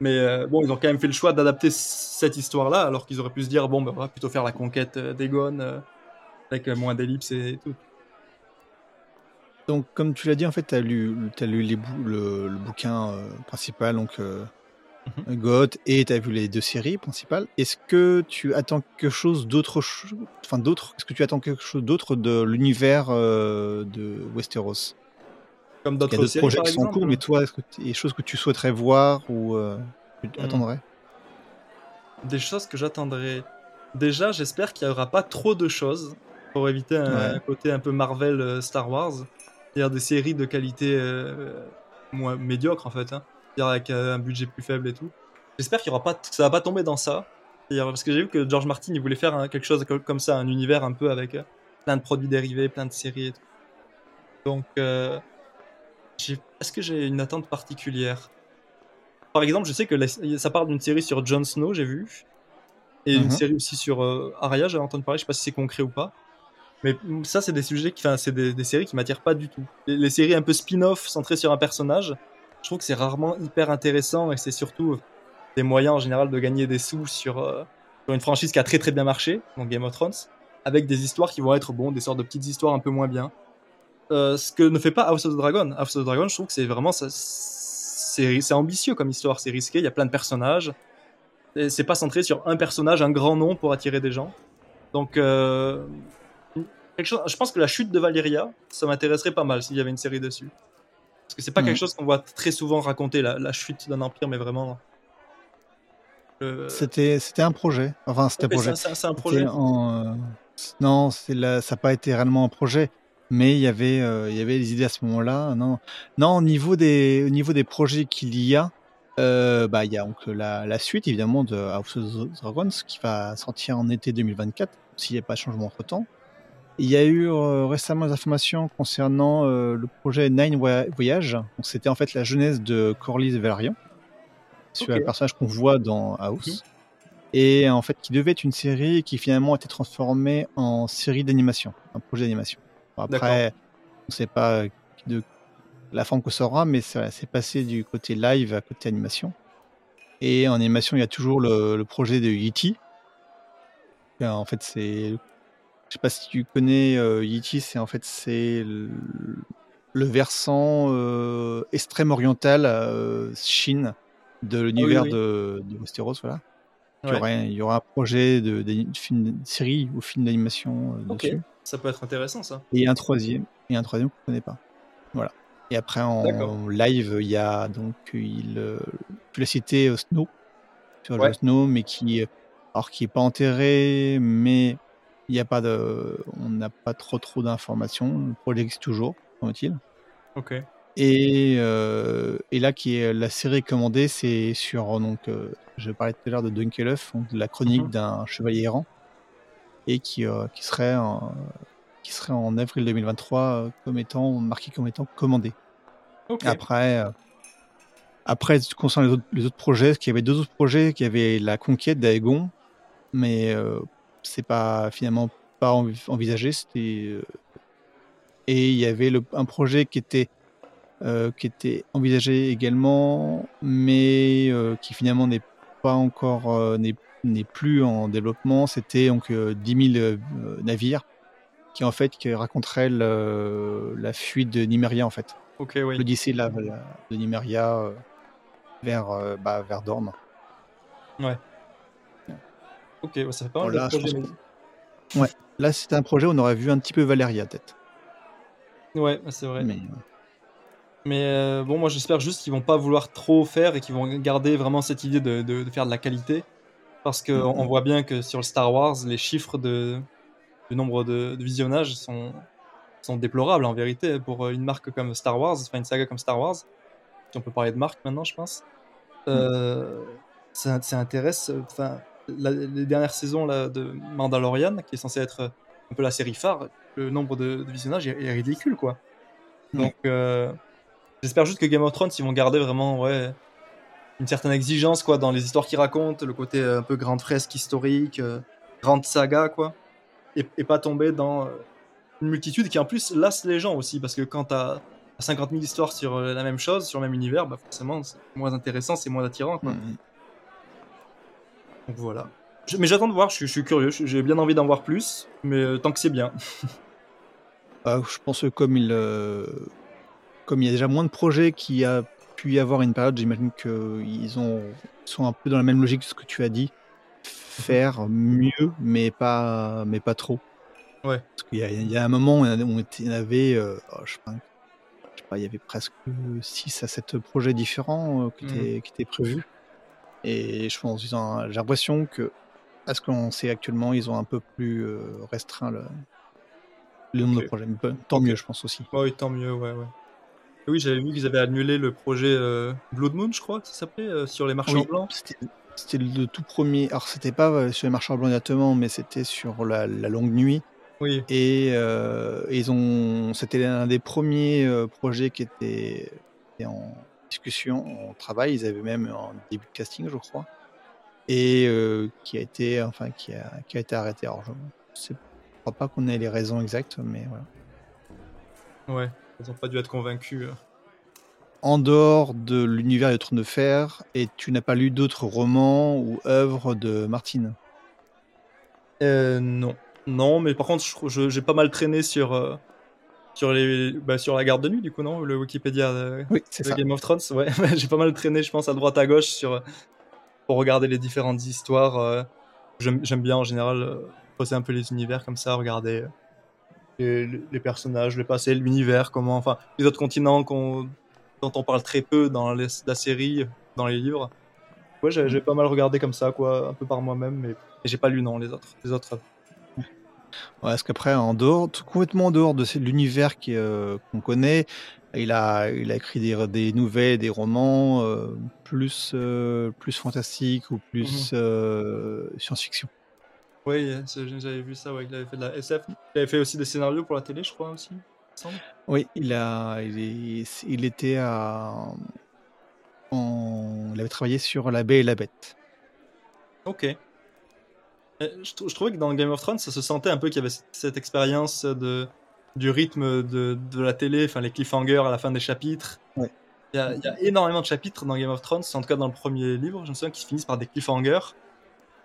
Mais euh, bon, ils ont quand même fait le choix d'adapter cette histoire-là, alors qu'ils auraient pu se dire, bon, bah, on va plutôt faire la conquête euh, d'Egon, euh, avec euh, moins d'ellipses et tout. Donc, comme tu l'as dit, en fait, tu as lu, as lu les bou- le, le bouquin euh, principal, donc euh, Goth, et tu as vu les deux séries principales. Est-ce que tu attends quelque chose d'autre Enfin, d'autre Est-ce que tu attends quelque chose d'autre de l'univers euh, de Westeros? Comme Il y a d'autres d'autres séries, projets qui sont en cours, mais toi, est-ce que il y a des choses que tu souhaiterais voir ou euh, tu Hmm. attendrais? Des choses que j'attendrais. Déjà, j'espère qu'il n'y aura pas trop de choses, pour éviter un, Ouais. côté un peu Marvel euh, Star Wars. C'est-à-dire des séries de qualité euh, moins médiocre, en fait. Hein. Avec euh, un budget plus faible et tout. J'espère qu'il aura pas, que ça va pas tomber dans ça. C'est-à-dire, parce que j'ai vu que George Martin, il voulait faire hein, quelque chose co- comme ça, un univers un peu avec euh, plein de produits dérivés, plein de séries et tout. Donc, euh, est-ce que j'ai une attente particulière? Par exemple, je sais que la- ça parle d'une série sur Jon Snow, j'ai vu, et une Mhm. série aussi sur euh, Arya, j'avais entendu parler, je sais pas si c'est concret ou pas. Mais mm, ça, c'est des sujets, qui, enfin, c'est des, des séries qui m'attirent pas du tout. Les, les séries un peu spin-off centrées sur un personnage, je trouve que c'est rarement hyper intéressant et c'est surtout euh, des moyens en général de gagner des sous sur, euh, sur une franchise qui a très très bien marché, donc Game of Thrones, avec des histoires qui vont être bon, des sortes de petites histoires un peu moins bien. Euh, ce que ne fait pas House of the Dragon. House of the Dragon, je trouve que c'est vraiment c'est ambitieux comme histoire, c'est risqué, il y a plein de personnages. C'est pas centré sur un personnage, un grand nom pour attirer des gens. Donc, quelque chose, je pense que la chute de Valyria, ça m'intéresserait pas mal s'il y avait une série dessus. Parce que c'est pas Mhm. quelque chose qu'on voit très souvent raconter, la, la chute d'un empire, mais vraiment. euh, C'était un projet. Enfin, c'était un projet. c'est un- c'est un C'était projet. en, euh, Non, la- ça n'a pas été réellement un projet, mais il y avait, euh, il y avait les idées à ce moment-là. Non, non, au niveau des, au niveau des projets qu'il y a, euh, bah, il y a donc la, la suite évidemment de House of Dragons qui va sortir en été 2024, s'il n'y a pas de changement entre temps. Il y a eu euh, récemment des informations concernant euh, le projet Nine Voy- Voyage. C'était en fait la jeunesse de Corlys Velaryon, sur Ok. un personnage qu'on voit dans House et en fait qui devait être une série qui finalement a été transformée en série d'animation, un projet d'animation. Après, on ne sait pas de la forme que ça aura, mais ça c'est passé du côté live à côté animation. Et en animation, il y a toujours le, le projet de E.T. Euh, En fait, c'est, je sais pas si tu connais euh, E.T. C'est en fait c'est le, le versant euh, extrême oriental euh, Chine de l'univers oui. de, de Westeros, voilà. Il y, il aura un projet de, de, de film, de série ou film d'animation euh, dessus. ça peut être intéressant ça. Et un troisième, et un troisième qu'on ne connaît pas. Voilà. Et après en live, il y a donc il, tu l'as cité Snow sur Ouais. le Snow, mais qui, alors qui est pas enterré, mais il n'y a pas de, on n'a pas trop trop d'informations. Le projet existe toujours, semble-t-il. Ok. Et, euh, et là, qui est la série commandée, c'est sur donc, euh, je parlais tout à l'heure de Dunkelhoff, la chronique Mhm. d'un chevalier errant, et qui, euh, qui serait en, qui serait en avril 2023 euh, comme étant marqué comme étant commandé. Après, après concernant les autres, les autres projets, qu'il y avait deux autres projets, qui avait la conquête d'Aegon, mais c'est pas finalement pas envi- envisagé. C'était euh, et il y avait le- un projet qui était euh, qui était envisagé également, mais euh, qui finalement n'est pas encore euh, n'est n'est plus en développement. C'était donc euh, 10 000 euh, navires qui en fait qui raconterait le- la fuite de Nymeria en fait, Ok, oui. l'Odyssée de, de Nymeria euh, vers bah, vers Dorne. Ok, ouais, ça fait pas mal projets. pense que- Là, c'était un projet où on aurait vu un petit peu Valéria peut-être. mais- Ouais, c'est vrai. Mais Mais euh, bon, moi j'espère juste qu'ils vont pas vouloir trop faire et qu'ils vont garder vraiment cette idée de, de- de faire de la qualité. Parce qu'on Mhm. on voit bien que sur le Star Wars, les chiffres de, du nombre de, de visionnages sont, sont déplorables en vérité pour euh, une marque comme Star Wars, enfin une saga comme Star Wars. Si on peut parler de marque maintenant, je pense. Euh, ça, ça intéresse. Enfin, la- les dernières saisons là, de Mandalorian, qui est censée être un peu la série phare, le nombre de, de visionnages est, est ridicule quoi. Ouais. Donc, euh, j'espère juste que Game of Thrones, ils vont garder vraiment ouais, une certaine exigence quoi, dans les histoires qu'ils racontent, le côté euh, un peu grande fresque historique, euh, grande saga, quoi. Et, et pas tomber dans euh, une multitude qui en plus lasse les gens aussi, parce que quand t'as 50 000 histoires sur euh, la même chose, sur le même univers, bah forcément c'est moins intéressant, c'est moins attirant. Quoi. Mhm. Donc voilà. Je- mais j'attends de voir, je, suis- je suis curieux, j'ai bien envie d'en voir plus, mais euh, tant que c'est bien. [LAUGHS] Ah, je pense que comme il, euh, comme il y a déjà moins de projets qu'il y a pu y avoir une période, j'imagine qu'ils ont sont un peu dans la même logique que ce que tu as dit, faire mieux, mais pas, mais pas trop. Ouais. Parce qu'il y, a- il y a un moment où on avait, on euh, oh, je, sais pas, je sais pas, il y avait presque 6 à 7 projets différents euh, qui, Mhm. étaient, qui étaient prévus. Et je pense, j'ai l'impression que, à ce qu'on sait actuellement, ils ont un peu plus euh, restreint le, le nombre de projets. Mais tant mieux, je pense aussi. Oui, tant mieux, ouais, ouais. Oui, j'avais vu qu'ils avaient annulé le projet euh, Blood Moon, je crois que ça s'appelait, euh, sur les marchands Oui, blancs. c'était le tout premier. Alors, c'était pas euh, sur les marchands blancs directement, mais c'était sur la, la longue nuit. Oui, Et euh, ils ont. C'était l'un des premiers projets qui était, qui était en, discussion au travail. Ils avaient même un début de casting, je crois, et qui a été, enfin, qui a, qui a été arrêté. Alors, je ne crois pas qu'on ait les raisons exactes, mais voilà. Ouais, ils n'ont pas dû être convaincus. En dehors de l'univers de Trône de Fer, et tu n'as pas lu d'autres romans ou œuvres de Martine? Euh, Non. Non, mais par contre, j'ai pas mal traîné sur, sur, les, bah, sur la garde de nuit, du coup, non? Le Wikipédia de, Game of Thrones. Ouais, [LAUGHS] j'ai pas mal traîné, je pense, à droite à gauche sur, pour regarder les différentes histoires. Euh. J'aime bien en général euh, poser un peu les univers comme ça, regarder euh, les, les personnages, le passé, l'univers, comment, enfin, les autres continents dont on parle très peu dans la série, dans les livres. Ouais, j'ai pas mal regardé comme ça, quoi, un peu par moi-même, mais j'ai pas lu non les autres. Les autres Ouais, parce qu'après, en dehors, complètement en dehors de l'univers euh, qu'on connaît, il a, il a écrit des, des nouvelles, des romans euh, plus, euh, plus fantastiques ou plus mmh science-fiction. Oui, j'avais vu ça, ouais, il avait fait de la SF. Il avait fait aussi des scénarios pour la télé, je crois aussi. Oui, il, a, il, il était à. En, il avait travaillé sur La Baie et la Bête. Ok. Euh, je, trouvais que dans Game of Thrones, ça se sentait un peu qu'il y avait cette, expérience de, du rythme de, de, la télé, enfin les cliffhangers à la fin des chapitres. Il, y a, il, y a, énormément de chapitres dans Game of Thrones, en tout cas dans le premier livre, je me souviens, qui finissent par des cliffhangers.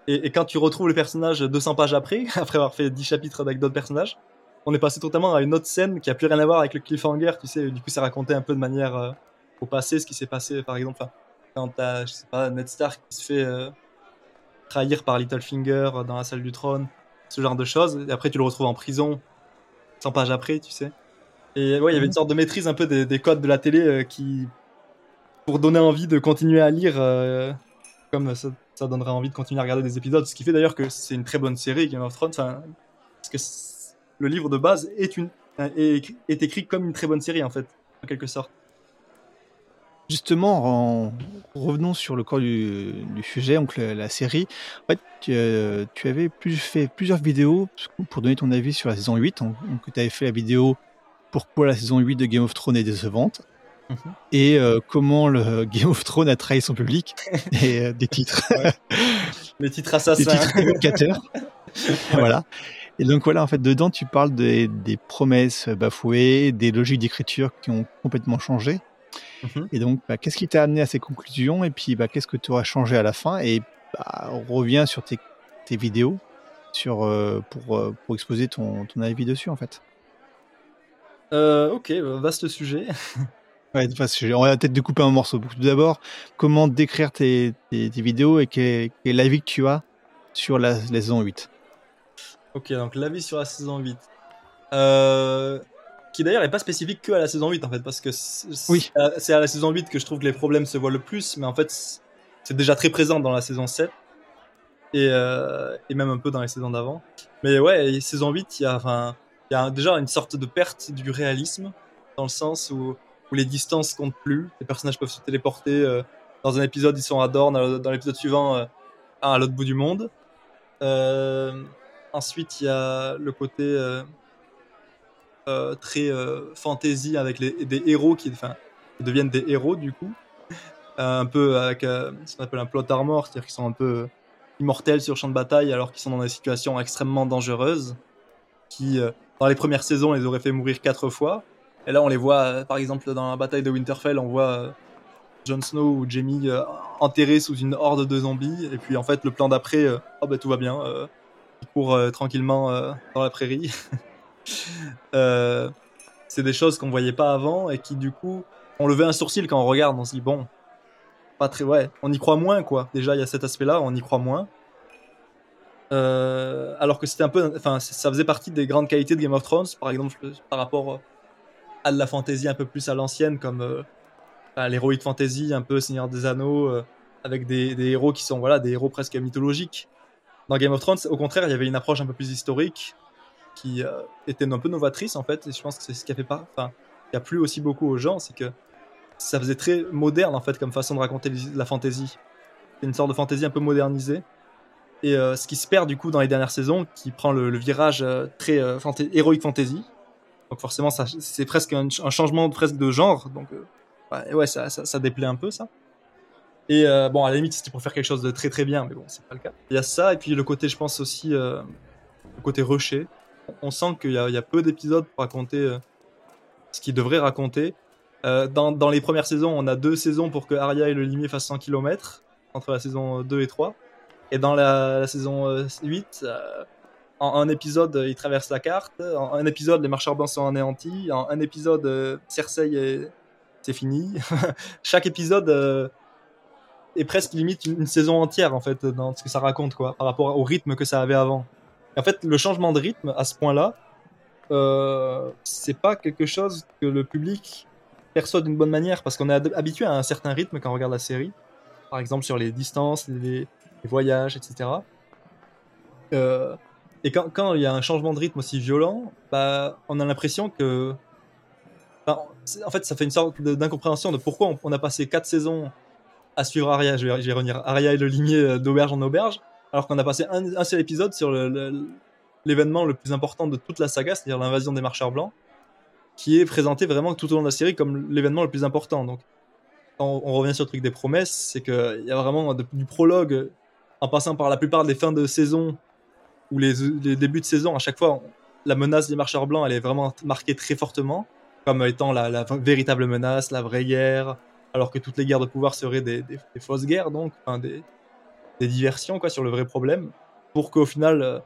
Et, et, quand tu retrouves le personnage 200 pages après, [LAUGHS] après avoir fait 10 chapitres avec d'autres personnages, on est passé totalement à une autre scène qui a plus rien à voir avec le cliffhanger, tu sais, du coup ça racontait un peu de manière euh, au passé ce qui s'est passé, par exemple, quand t'as, je sais pas, Ned Stark qui se fait... Euh, trahir par Littlefinger dans la salle du trône, ce genre de choses. Et après, tu le retrouves en prison, 100 pages après, tu sais. Et ouais, il y avait une mhm. sorte de maîtrise un peu des, codes de la télé euh, qui, pour donner envie de continuer à lire, euh, comme ça, ça donnerait envie de continuer à regarder des épisodes. Ce qui fait d'ailleurs que c'est une très bonne série, Game of Thrones, parce que le livre de base est, une, est, est écrit comme une très bonne série, en fait, en quelque sorte. Justement, en... revenons sur le corps du, sujet, donc la, série. En fait, tu, tu avais plus, fait plusieurs vidéos pour donner ton avis sur la saison 8. Donc, tu avais fait la vidéo Pourquoi la saison 8 de Game of Thrones est décevante mhm. et euh, comment le [LAUGHS] Game of Thrones a trahi son public [LAUGHS] et euh, des titres. Les titres assassins. Des titres évocateurs. [LAUGHS] voilà. Et donc voilà, en fait, dedans, tu parles des, des promesses bafouées, des logiques d'écriture qui ont complètement changé. Mmh et donc, bah, qu'est-ce qui t'a amené à ces conclusions Et puis, bah, qu'est-ce que tu auras changé à la fin Et bah, on revient sur tes, tes vidéos sur, euh, pour, euh, pour exposer ton, ton, avis dessus, en fait. Euh, ok, vaste sujet. [LAUGHS] ouais, On va peut-être découper un morceau. Tout d'abord, comment décrire tes, tes, vidéos et quel, est l'avis que tu as sur la, la saison 8 Ok, donc l'avis sur la saison 8. Euh, qui d'ailleurs n'est pas spécifique que à la saison 8 en fait, parce que c'est à, la saison 8 que je trouve que les problèmes se voient le plus, mais en fait c'est déjà très présent dans la saison 7 et, euh, et même un peu dans les saisons d'avant. Mais ouais, saison 8, il y, a, enfin, il y a déjà une sorte de perte du réalisme, dans le sens où, où les distances comptent plus, les personnages peuvent se téléporter, euh, dans un épisode ils sont à Dorne, dans l'épisode suivant euh, à l'autre bout du monde. ensuite il y a le côté euh, très euh, fantasy avec des héros qui, deviennent des héros du coup. Euh, un peu avec ce qu'on appelle un plot armor, c'est-à-dire qu'ils sont un peu immortels sur le champ de bataille alors qu'ils sont dans des situations extrêmement dangereuses qui, dans les premières saisons, les auraient fait mourir quatre fois. Et là, on les voit, par exemple, dans la bataille de Winterfell, on voit Jon Snow ou Jamie enterrés sous une horde de zombies. Et puis, en fait, le plan d'après, oh, tout va bien. ils courent tranquillement dans la prairie. [LAUGHS] Euh, c'est des choses qu'on voyait pas avant et qui du coup on levait un sourcil quand on regarde, on se dit bon, pas très ouais, on y croit moins quoi. Déjà il y a cet aspect-là, on y croit moins. Euh, alors que c'était un peu, enfin ça faisait partie des grandes qualités de Game of Thrones, par exemple par rapport à de la fantasy un peu plus à l'ancienne comme euh, l'heroic fantasy, un peu Seigneur des Anneaux, avec des, des, héros qui sont voilà des héros presque mythologiques. Dans Game of Thrones, au contraire, il y avait une approche un peu plus historique, qui euh, était un peu novatrice en fait, et je pense que c'est ce qui a fait pas, enfin, qui a plu aussi beaucoup aux gens, c'est que ça faisait très moderne en fait comme façon de raconter la fantasy. C'est une sorte de fantasy un peu modernisée. Et euh, ce qui se perd du coup dans les dernières saisons, qui prend le, virage euh, très héroïque fantasy. Donc forcément, c'est presque un, changement presque de genre. Donc ouais, ça, ça, déplaît un peu ça. Et bon, à la limite, c'était pour faire quelque chose de très très bien, mais bon, c'est pas le cas. Il y a ça, et puis le côté, je pense aussi, le côté rushé. On sent qu'il y, a- peu d'épisodes pour raconter euh, ce qu'il devrait raconter. Euh, dans, les premières saisons, on a deux saisons pour que Arya et le limier fassent 100 km, entre la saison 2 et 3. Et dans la, saison euh, 8, euh, en un épisode, ils traversent la carte. En un épisode, les marcheurs blancs sont anéantis. En un épisode, Cersei, est- c'est fini. [LAUGHS] Chaque épisode est presque limite une, une saison entière, en fait, dans ce que ça raconte, quoi, par rapport au rythme que ça avait avant. En fait, le changement de rythme, à ce point-là, euh, c'est pas quelque chose que le public perçoit d'une bonne manière, parce qu'on est habitué à un certain rythme quand on regarde la série. Par exemple, sur les distances, les, voyages, etc. Euh, et quand, quand il y a un changement de rythme aussi violent, bah, on a l'impression que. en fait, ça fait une sorte d'incompréhension de pourquoi on, a passé quatre saisons à suivre Arya, je vais, revenir, Arya et le limier euh, d'auberge en auberge, alors qu'on a passé un, seul épisode sur l'événement le, plus important de toute la saga, c'est-à-dire l'invasion des marcheurs blancs, qui est présenté vraiment tout au long de la série comme l'événement le plus important. Donc, on, on revient sur le truc des promesses, c'est qu'il y a vraiment du prologue, en passant par la plupart des fins de saison ou les, débuts de saison, à chaque fois, la menace des marcheurs blancs, elle est vraiment marquée très fortement, comme étant la, la véritable menace, la vraie guerre, alors que toutes les guerres de pouvoir seraient des, des- des fausses guerres, donc, enfin, des, des diversions, quoi, sur le vrai problème, pour qu'au final, euh,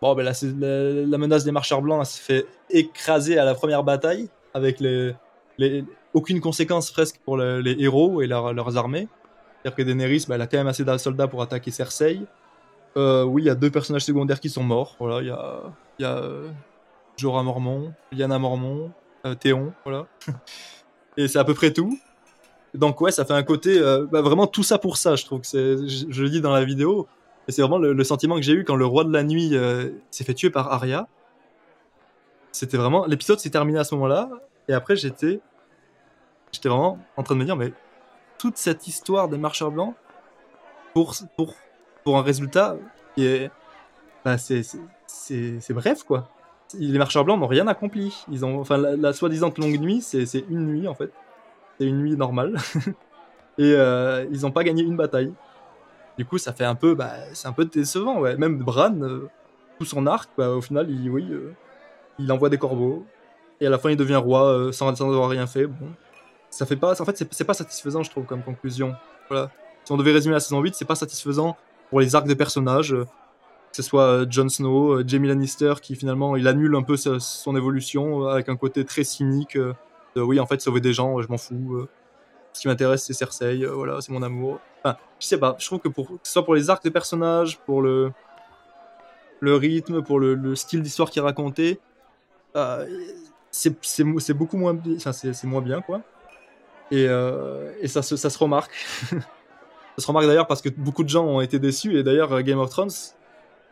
bon, ben, la, menace des marcheurs blancs, se fait écraser à la première bataille, avec les, aucune conséquence presque pour le- les héros et leur- leurs armées. C'est-à-dire que Daenerys, bah, elle a quand même assez de soldats pour attaquer Cersei. Euh, oui, il y a deux personnages secondaires qui sont morts. Voilà, il y a, euh, Jorah Mormont, Lyanna Mormont, Théon, voilà. [LAUGHS] et c'est à peu près tout. Donc ouais, ça fait un côté euh, bah, vraiment tout ça pour ça. Je trouve que je, le dis dans la vidéo, et c'est vraiment le, sentiment que j'ai eu quand le roi de la nuit euh, s'est fait tuer par Arya. C'était vraiment l'épisode s'est terminé à ce moment-là, et après j'étais, j'étais vraiment en train de me dire mais toute cette histoire des marcheurs blancs pour pour pour un résultat qui est bah, c'est c'est- c'est bref quoi. Les marcheurs blancs n'ont rien accompli. Ils ont enfin la, la soi-disant longue nuit, c'est une nuit en fait. Une nuit normale. [LAUGHS] Et euh, ils n'ont pas gagné une bataille. Du coup, ça fait un peu bah c'est un peu décevant. Même Bran euh, tout son arc bah, au final il oui euh, il envoie des corbeaux et à la fin il devient roi sans, sans avoir rien fait. Bon, ça fait pas en fait c'est pas satisfaisant je trouve comme conclusion. Voilà. Si on devait résumer la saison 8, c'est pas satisfaisant pour les arcs des personnages, que ce soit Jon Snow, Jaime Lannister, qui finalement il annule un peu son évolution avec un côté très cynique. Euh, de, oui, en fait, sauver des gens, euh, je m'en fous. euh, ce qui m'intéresse, c'est Cersei, voilà, c'est mon amour. Enfin, je sais pas, je trouve que, pour, que ce soit pour les arcs des personnages, pour le, le rythme, pour le, le style d'histoire qui est raconté, c'est beaucoup moins, enfin, c'est moins bien, quoi. Et, et ça, se, ça se remarque. [LAUGHS] Ça se remarque d'ailleurs parce que beaucoup de gens ont été déçus et d'ailleurs Game of Thrones,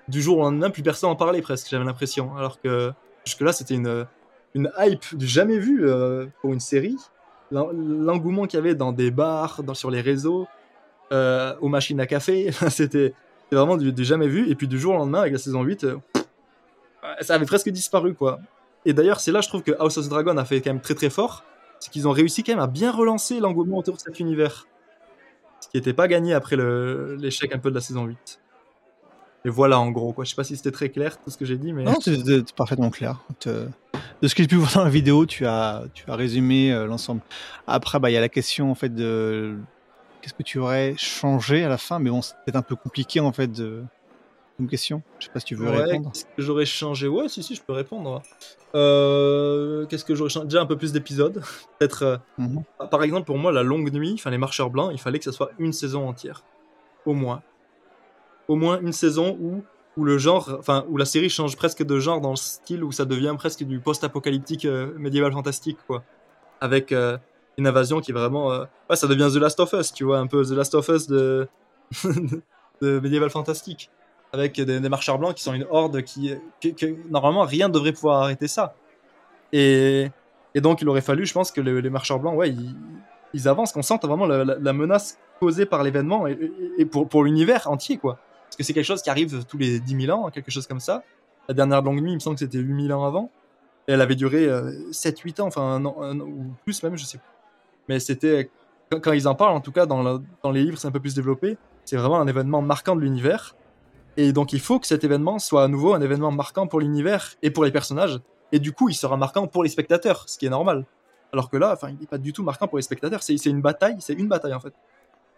du jour au lendemain, plus personne en parlait presque, j'avais l'impression. Alors que jusque-là, c'était une, une hype du jamais vu euh, pour une série. L'en- L'engouement qu'il y avait dans des bars, dans, sur les réseaux, euh, aux machines à café, [LAUGHS] c'était vraiment du, jamais vu. Et puis du jour au lendemain, avec la saison 8, euh, ça avait presque disparu quoi. Et d'ailleurs, c'est là, je trouve que House of Dragon a fait quand même très très fort. C'est qu'ils ont réussi quand même à bien relancer l'engouement autour de cet univers ce qui n'était pas gagné après l'échec un peu de la saison 8. Et voilà en gros quoi. Je sais pas si c'était très clair tout ce que j'ai dit, mais Non, c'est parfaitement clair. Te- De ce que j'ai pu voir dans la vidéo, tu as, tu as résumé euh, l'ensemble. Après, bah, il y a la question en fait de qu'est-ce que tu aurais changé à la fin, mais bon, c'est peut-être un peu compliqué en fait de comme question. Je sais pas si tu veux Ouais, répondre. Qu'est-ce que j'aurais changé? Ouais, si si, je peux répondre. Euh, Qu'est-ce que j'aurais changé Déjà un peu plus d'épisodes. [LAUGHS] Peut-être. euh, Mhm. Par exemple, pour moi, la longue nuit, enfin les marcheurs blancs, il fallait que ça soit une saison entière, au moins. Au moins une saison où où le genre, enfin où la série change presque de genre dans le style où ça devient presque du post-apocalyptique euh, médiéval fantastique quoi, avec euh, une invasion qui est vraiment, euh, ouais, ça devient The Last of Us, tu vois, un peu The Last of Us de [LAUGHS] de médiéval fantastique, avec des, des marcheurs blancs qui sont une horde qui, que, que- normalement rien ne devrait pouvoir arrêter ça. Et et donc, il aurait fallu, je pense, que le- les marcheurs blancs, ouais, ils, ils avancent, qu'on sente vraiment la, menace causée par l'événement et- et pour, pour l'univers entier, quoi. Parce que c'est quelque chose qui arrive tous les 10 000 ans, quelque chose comme ça. La dernière longue nuit, il me semble que c'était 8 000 ans avant. Et elle avait duré 7-8 ans, enfin, un an, ou plus même, je sais plus. mais c'était quand, ils en parlent, en tout cas dans, le- dans les livres, c'est un peu plus développé. C'est vraiment un événement marquant de l'univers. Et donc il faut que cet événement soit à nouveau un événement marquant pour l'univers et pour les personnages. Et du coup, il sera marquant pour les spectateurs, ce qui est normal. Alors que là, enfin, il n'est pas du tout marquant pour les spectateurs. C'est c'est une bataille, c'est une bataille en fait.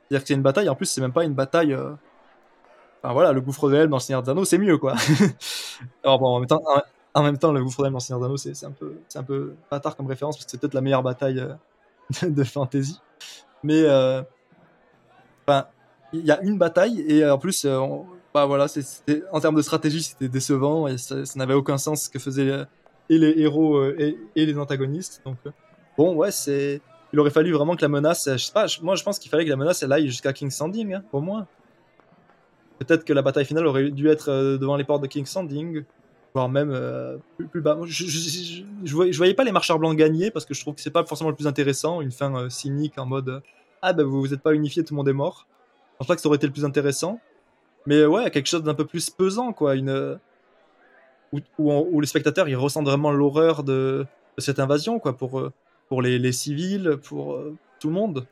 C'est-à-dire que c'est une bataille. En plus, c'est même pas une bataille. euh, Enfin voilà, le gouffre de Helm dans le Seigneur des Anneaux, c'est mieux quoi. [LAUGHS] Alors bon, en même temps, le gouffre de Helm dans le Seigneur des Anneaux, c'est un peu, c'est un peu bâtard comme référence parce que c'est peut-être la meilleure bataille euh, [LAUGHS] de, fantasy. Mais euh, enfin, il y a une bataille et euh, en plus, bah voilà, c'était en termes de stratégie, c'était décevant et ça, ça n'avait aucun sens ce que faisaient et les héros et, les antagonistes. Donc bon, ouais, c'est, il aurait fallu vraiment que la menace, je sais pas, moi je pense qu'il fallait que la menace elle aille jusqu'à King's Landing, hein, au moins. Peut-être que la bataille finale aurait dû être euh, devant les portes de King's Landing, voire même euh, plus, bas. Je, je, voyais, pas les marcheurs blancs gagner parce que je trouve que c'est pas forcément le plus intéressant, une fin euh, cynique en mode ah ben vous vous êtes pas unifiés, tout le monde est mort. Je pense pas que ça aurait été le plus intéressant. Mais ouais, quelque chose d'un peu plus pesant, quoi. Une, où, les spectateurs ils ressentent vraiment l'horreur de, cette invasion, quoi, pour, pour les, civils, pour tout le monde.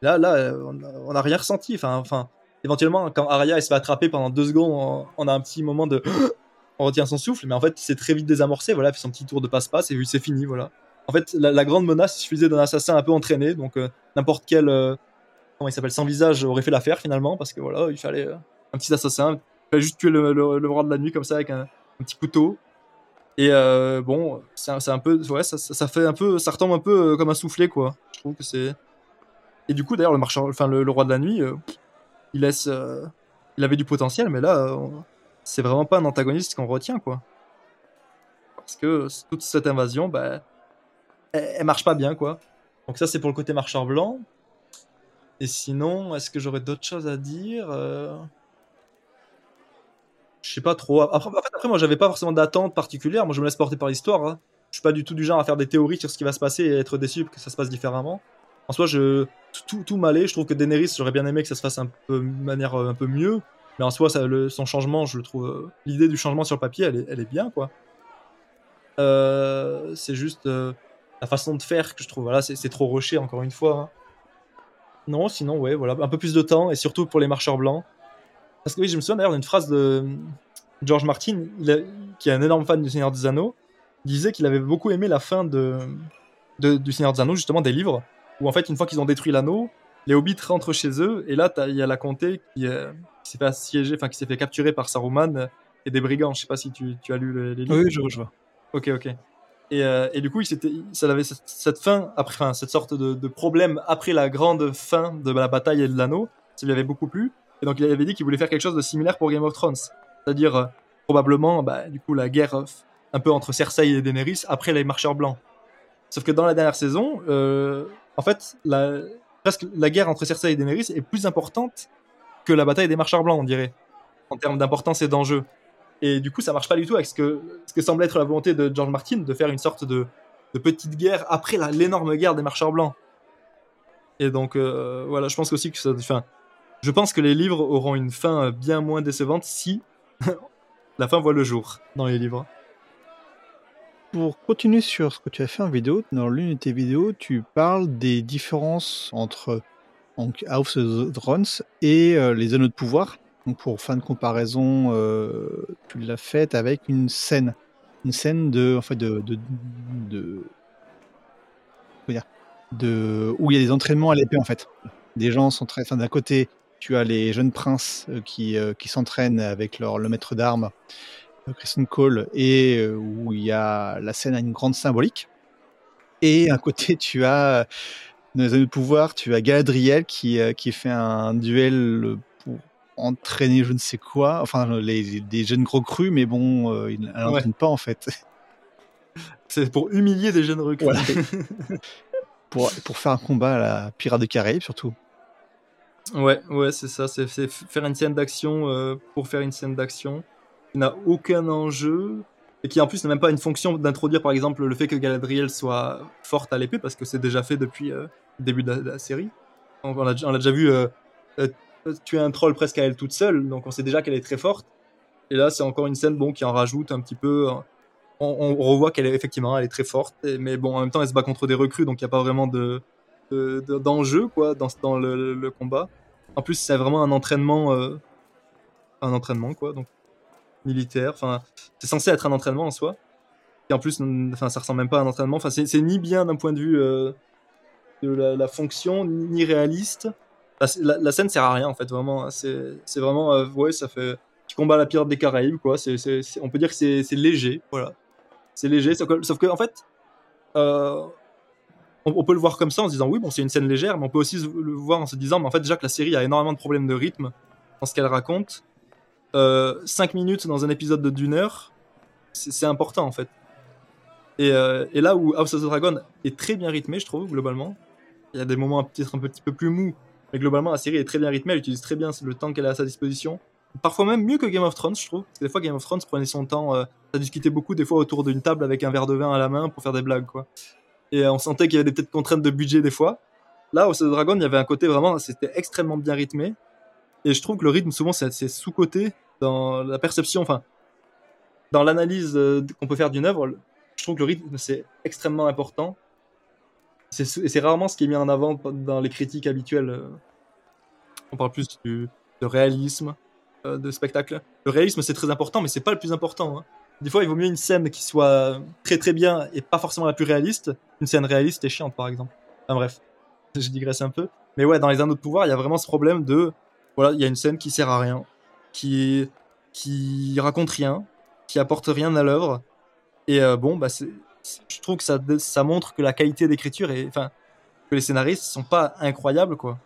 Là, là, on n'a rien ressenti. Enfin, enfin, éventuellement, quand Arya se fait attraper pendant deux secondes, on, a un petit moment de. [GASPS] on retient son souffle, mais en fait, c'est très vite désamorcé. Voilà, fait son petit tour de passe-passe et c'est fini. Voilà. En fait, la, grande menace, il suffisait d'un assassin un peu entraîné, donc euh, n'importe quel. euh, comment il s'appelle Sans visage aurait fait l'affaire finalement, parce que voilà, il fallait euh, un petit assassin. Il fallait juste tuer le, roi de la nuit comme ça avec un, petit couteau. Et bon, c'est un, peu. Ouais, ça, fait un peu. Ça retombe un peu comme un soufflet, quoi. Je trouve que c'est. Et du coup, d'ailleurs, le marchand, enfin, le, roi de la nuit, il laisse. euh, il avait du potentiel, mais là, euh, c'est vraiment pas un antagoniste qu'on retient, quoi. Parce que toute cette invasion, bah, elle, marche pas bien, quoi. Donc ça, c'est pour le côté marcheur blanc. Et sinon, est-ce que j'aurais d'autres choses à dire Euh, Je sais pas trop. Après, moi, j'avais pas forcément d'attente particulière. Moi, je me laisse porter par l'histoire. hein. Je suis pas du tout du genre à faire des théories sur ce qui va se passer et être déçu que ça se passe différemment. En soi, je tout, tout m'allait. Je trouve que Daenerys, j'aurais bien aimé que ça se fasse un peu de manière euh, un peu mieux. Mais en soi, ça, son changement, je le trouve. euh, L'idée du changement sur le papier, elle est, bien, quoi. Euh, c'est juste la façon de faire que je trouve. Voilà, c'est trop rushé, encore une fois. hein. Non, sinon, ouais, voilà, un peu plus de temps et surtout pour les marcheurs blancs. Parce que oui, je me souviens d'ailleurs d'une phrase de George Martin, qui est un énorme fan du Seigneur des Anneaux, disait qu'il avait beaucoup aimé la fin de, de- du Seigneur des Anneaux, justement des livres, où en fait, une fois qu'ils ont détruit l'anneau, les hobbits rentrent chez eux, et là, il y a la comté qui, euh, qui s'est fait assiéger, enfin, qui s'est fait capturer par Saruman et des brigands. Je sais pas si tu, tu as lu le- les livres. Oui, je, je vois. Ok, ok. Et, euh, et du coup, il ça avait cette, cette fin, après, enfin, cette sorte de, de problème après la grande fin de la bataille et de l'anneau, ça lui avait beaucoup plu. Et donc, il avait dit qu'il voulait faire quelque chose de similaire pour Game of Thrones. C'est-à-dire, euh, probablement, bah, du coup, la guerre euh, un peu entre Cersei et Daenerys après les marcheurs blancs. Sauf que dans la dernière saison, en fait, la, presque la guerre entre Cersei et Daenerys est plus importante que la bataille des marcheurs blancs, on dirait, en termes d'importance et d'enjeu. Et du coup, ça marche pas du tout avec ce que, semble être la volonté de George Martin de faire une sorte de, de petite guerre après l'énorme guerre des marcheurs blancs. Et donc, euh, voilà, je pense aussi que ça. Enfin, je pense que les livres auront une fin bien moins décevante si [LAUGHS] la fin voit le jour dans les livres. Pour continuer sur ce que tu as fait en vidéo, dans l'une de tes vidéos, tu parles des différences entre donc, House of Thrones et euh, les anneaux de pouvoir. Donc pour fin de comparaison, euh, tu l'as faite avec une scène, une scène de, en fait, de, de, où il y a des entraînements à l'épée en fait. Des gens s'entraînent. Enfin, d'un côté, tu as les jeunes princes euh, qui, qui s'entraînent avec leur le maître d'armes, Kristen Cole, et euh, où il y a la scène a une grande symbolique. Et à côté, tu as dans les anneaux de pouvoir, tu as Galadriel qui, euh, qui fait un duel pour entraîner je ne sais quoi, enfin les, des jeunes gros crus, mais bon, euh, il- elle n'entraîne pas en fait. C'est pour humilier des jeunes recrues. Voilà. [LAUGHS] pour, pour faire un combat à la Pirate des Caraïbes surtout. Ouais, ouais, c'est ça. C'est faire une scène d'action euh, pour faire une scène d'action n'a aucun enjeu et qui en plus n'a même pas une fonction d'introduire par exemple le fait que Galadriel soit forte à l'épée parce que c'est déjà fait depuis euh, le début de la, série. On on l'a déjà vu euh, euh, tuer un troll presque à elle toute seule, donc on sait déjà qu'elle est très forte. Et là, c'est encore une scène bon qui en rajoute un petit peu. euh, On, revoit qu'elle est effectivement elle est très forte, mais bon en même temps elle se bat contre des recrues, donc il n'y a pas vraiment de de- de- d'enjeu quoi dans, dans le, le combat. En plus, c'est vraiment un entraînement, un entraînement quoi, donc militaire. Enfin, c'est censé être un entraînement en soi. Et en plus, enfin, ça ressemble même pas à un entraînement. Enfin, c'est ni bien d'un point de vue euh, de la, fonction, ni, réaliste. La, la- scène sert à rien en fait, vraiment. hein. C'est vraiment, euh, ouais, ça fait petit combat à la pirate des Caraïbes quoi. C'est- c'est- on peut dire que c'est léger, voilà. C'est léger, sauf que, sauf que, en fait, euh, on, on peut le voir comme ça en se disant oui, bon, c'est une scène légère, mais on peut aussi le voir en se disant, mais en fait, déjà que la série a énormément de problèmes de rythme dans ce qu'elle raconte. 5 minutes dans un épisode de d'une heure, c'est important en fait. Et, euh, et là où House of the Dragon est très bien rythmé, je trouve, globalement, il y a des moments peut-être un petit peu plus mous, mais globalement, la série est très bien rythmée, elle utilise très bien le temps qu'elle a à sa disposition. Parfois même mieux que Game of Thrones, je trouve. Parce que des fois, Game of Thrones prenait son temps, euh, ça discutait beaucoup, des fois, autour d'une table avec un verre de vin à la main pour faire des blagues, quoi. Et euh, on sentait qu'il y avait des petites contraintes de budget, des fois. Là, House of the Dragon, il y avait un côté vraiment, c'était extrêmement bien rythmé. Et je trouve que le rythme, souvent, c'est sous-côté dans la perception, enfin, dans l'analyse euh, qu'on peut faire d'une œuvre. Je trouve que le rythme, c'est extrêmement important. C'est c'est rarement ce qui est mis en avant dans les critiques habituelles. euh. On parle plus de réalisme, euh, de spectacle. Le réalisme, c'est très important, mais c'est pas le plus important. hein. Des fois, il vaut mieux une scène qui soit très très bien et pas forcément la plus réaliste. Une scène réaliste et chiante, par exemple. Enfin bref, je digresse un peu. Mais ouais, dans les Anneaux de pouvoir, il y a vraiment ce problème de voilà, il y a une scène qui sert à rien, qui qui raconte rien, qui apporte rien à l'œuvre. Et euh, bon, bah je trouve que ça, ça montre que la qualité d'écriture est, enfin, que les scénaristes sont pas incroyables quoi.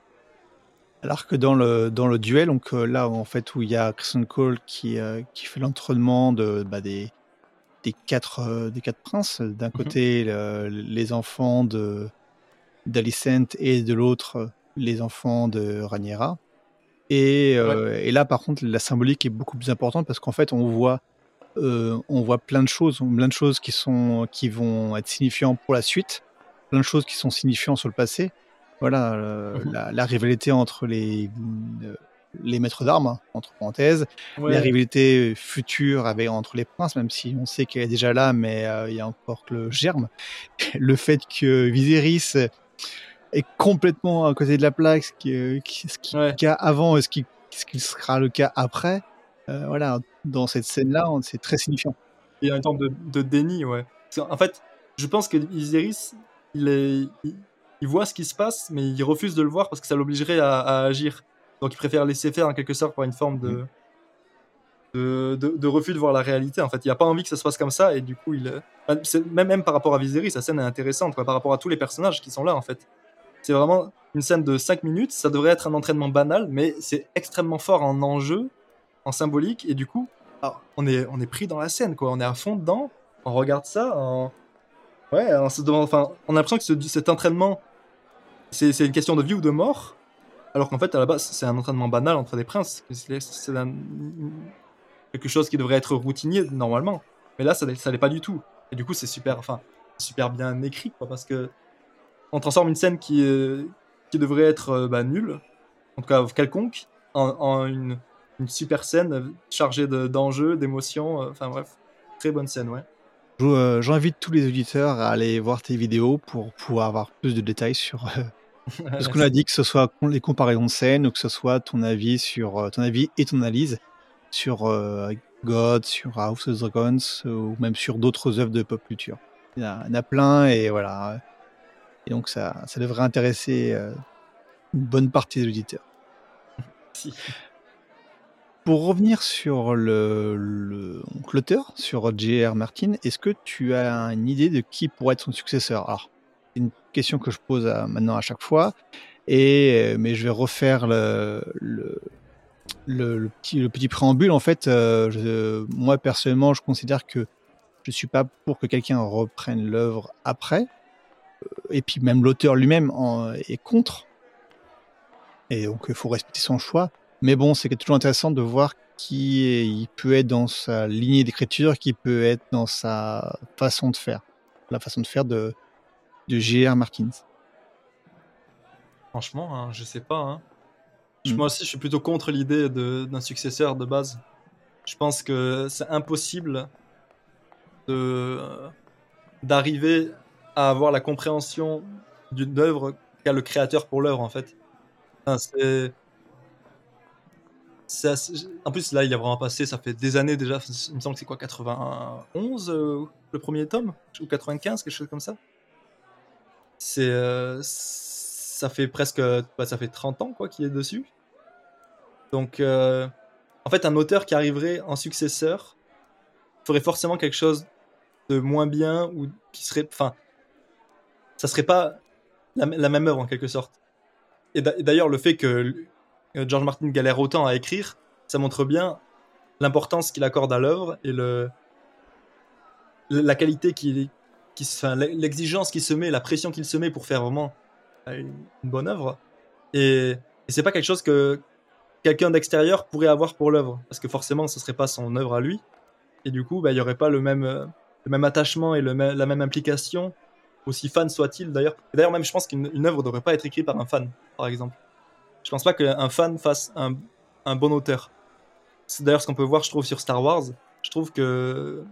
Alors que dans le, dans le duel, donc euh, là en fait où il y a Kristen Cole qui, euh, qui fait l'entraînement de, bah, des, des, quatre, euh, des quatre princes, d'un côté le- les enfants de d'Alicent et de l'autre les enfants de Rhaenyra. Et, euh, et là par contre la symbolique est beaucoup plus importante parce qu'en fait on voit euh, on voit plein de choses, plein de choses qui sont qui vont être signifiantes pour la suite, plein de choses qui sont signifiantes sur le passé. Voilà, euh, Mhm. la, la rivalité entre les les maîtres d'armes, hein, entre parenthèses, Ouais. la rivalité future avec entre les princes, même si on sait qu'elle est déjà là, mais il y a encore que le germe. [LAUGHS] Le fait que Viserys est complètement à côté de la plaque, ce qui, qui- ce qui est Ouais. le cas avant et ce qui, ce qui sera le cas après. euh, voilà, dans cette scène-là, c'est très signifiant. Il y a une sorte de, de déni, ouais. En fait, je pense que Viserys, il, est, il, il voit ce qui se passe, mais il refuse de le voir parce que ça l'obligerait à, à agir. Donc il préfère laisser faire en quelque sorte par une forme de, de, de, de refus de voir la réalité. En fait, il a pas envie que ça se passe comme ça et du coup, il, c'est- même, même par rapport à Viserys, sa scène est intéressante quoi, par rapport à tous les personnages qui sont là en fait. C'est vraiment une scène de 5 minutes, ça devrait être un entraînement banal, mais c'est extrêmement fort en enjeu, en symbolique, et du coup, on, est, on est pris dans la scène, quoi. On est à fond dedans, on regarde ça, en... ouais, on se demande, enfin, on a l'impression que ce- cet entraînement, c'est c'est une question de vie ou de mort, alors qu'en fait, à la base, c'est un entraînement banal entre des princes. C'est quelque chose qui devrait être routinier normalement, mais là, ça ça l'est pas du tout. Et du coup, c'est super, enfin, super bien écrit, quoi, parce que on transforme une scène qui, est- qui devrait être euh, bah, nulle, en tout cas quelconque, en, en une, une super scène chargée de- d'enjeux, d'émotions, euh, enfin bref, très bonne scène, ouais. Euh, J'invite tous les auditeurs à aller voir tes vidéos pour pouvoir avoir plus de détails sur euh, [LAUGHS] ce qu'on a dit, que ce soit les comparaisons de scènes ou que ce soit ton avis sur ton avis et ton analyse sur euh, God, sur House of Dragons ou même sur d'autres œuvres de pop culture. Il y, en a, il y en a plein et voilà. Et donc ça, ça devrait intéresser euh, une bonne partie des auditeurs. Si. [LAUGHS] Pour revenir sur le, le- l'auteur, sur J.R. Martin, est-ce que tu as une idée de qui pourrait être son successeur? Alors, c'est une question que je pose à- maintenant à chaque fois, et, euh, mais je vais refaire le, le, le- le petit, le petit préambule. En fait, euh, je- moi personnellement, je considère que je suis pas pour que quelqu'un reprenne l'œuvre après, et puis même l'auteur lui-même est contre. Et donc, il faut respecter son choix. Mais bon, c'est toujours intéressant de voir qui est- il peut être dans sa lignée d'écriture, qui peut être dans sa façon de faire. La façon de faire de, de J.R. Martins. Franchement, hein, je sais pas. hein. Mm. Moi aussi, je suis plutôt contre l'idée d'un successeur de base. Je pense que c'est impossible de d'arriver à avoir la compréhension d'une œuvre qu'a le créateur pour l'œuvre en fait. En plus, là, il a vraiment passé, ça fait des années déjà. Il me semble que c'est quoi, 91 euh, le premier tome Ou 95, quelque chose comme ça C'est. euh, ça fait presque. bah, ça fait 30 ans, quoi, qu'il est dessus. Donc, euh, en fait, un auteur qui arriverait en successeur ferait forcément quelque chose de moins bien ou qui serait. Enfin, ça serait pas la, même œuvre en quelque sorte. Et d'a- et d'ailleurs, le fait que euh, George Martin galère autant à écrire, ça montre bien l'importance qu'il accorde à l'œuvre et le, la qualité qui, enfin, l'exigence qu'il se met, la pression qu'il se met pour faire vraiment euh, une bonne œuvre. Et, et c'est pas quelque chose que quelqu'un d'extérieur pourrait avoir pour l'œuvre, parce que forcément, ce serait pas son œuvre à lui. Et du coup, bah, il y aurait pas le même, euh, attachement et la même implication, aussi fan soit-il d'ailleurs. D'ailleurs, même, je pense qu'une une œuvre ne devrait pas être écrite par un fan, par exemple. Je pense pas qu'un fan fasse un, bon auteur. C'est d'ailleurs ce qu'on peut voir, je trouve, sur Star Wars. Je trouve que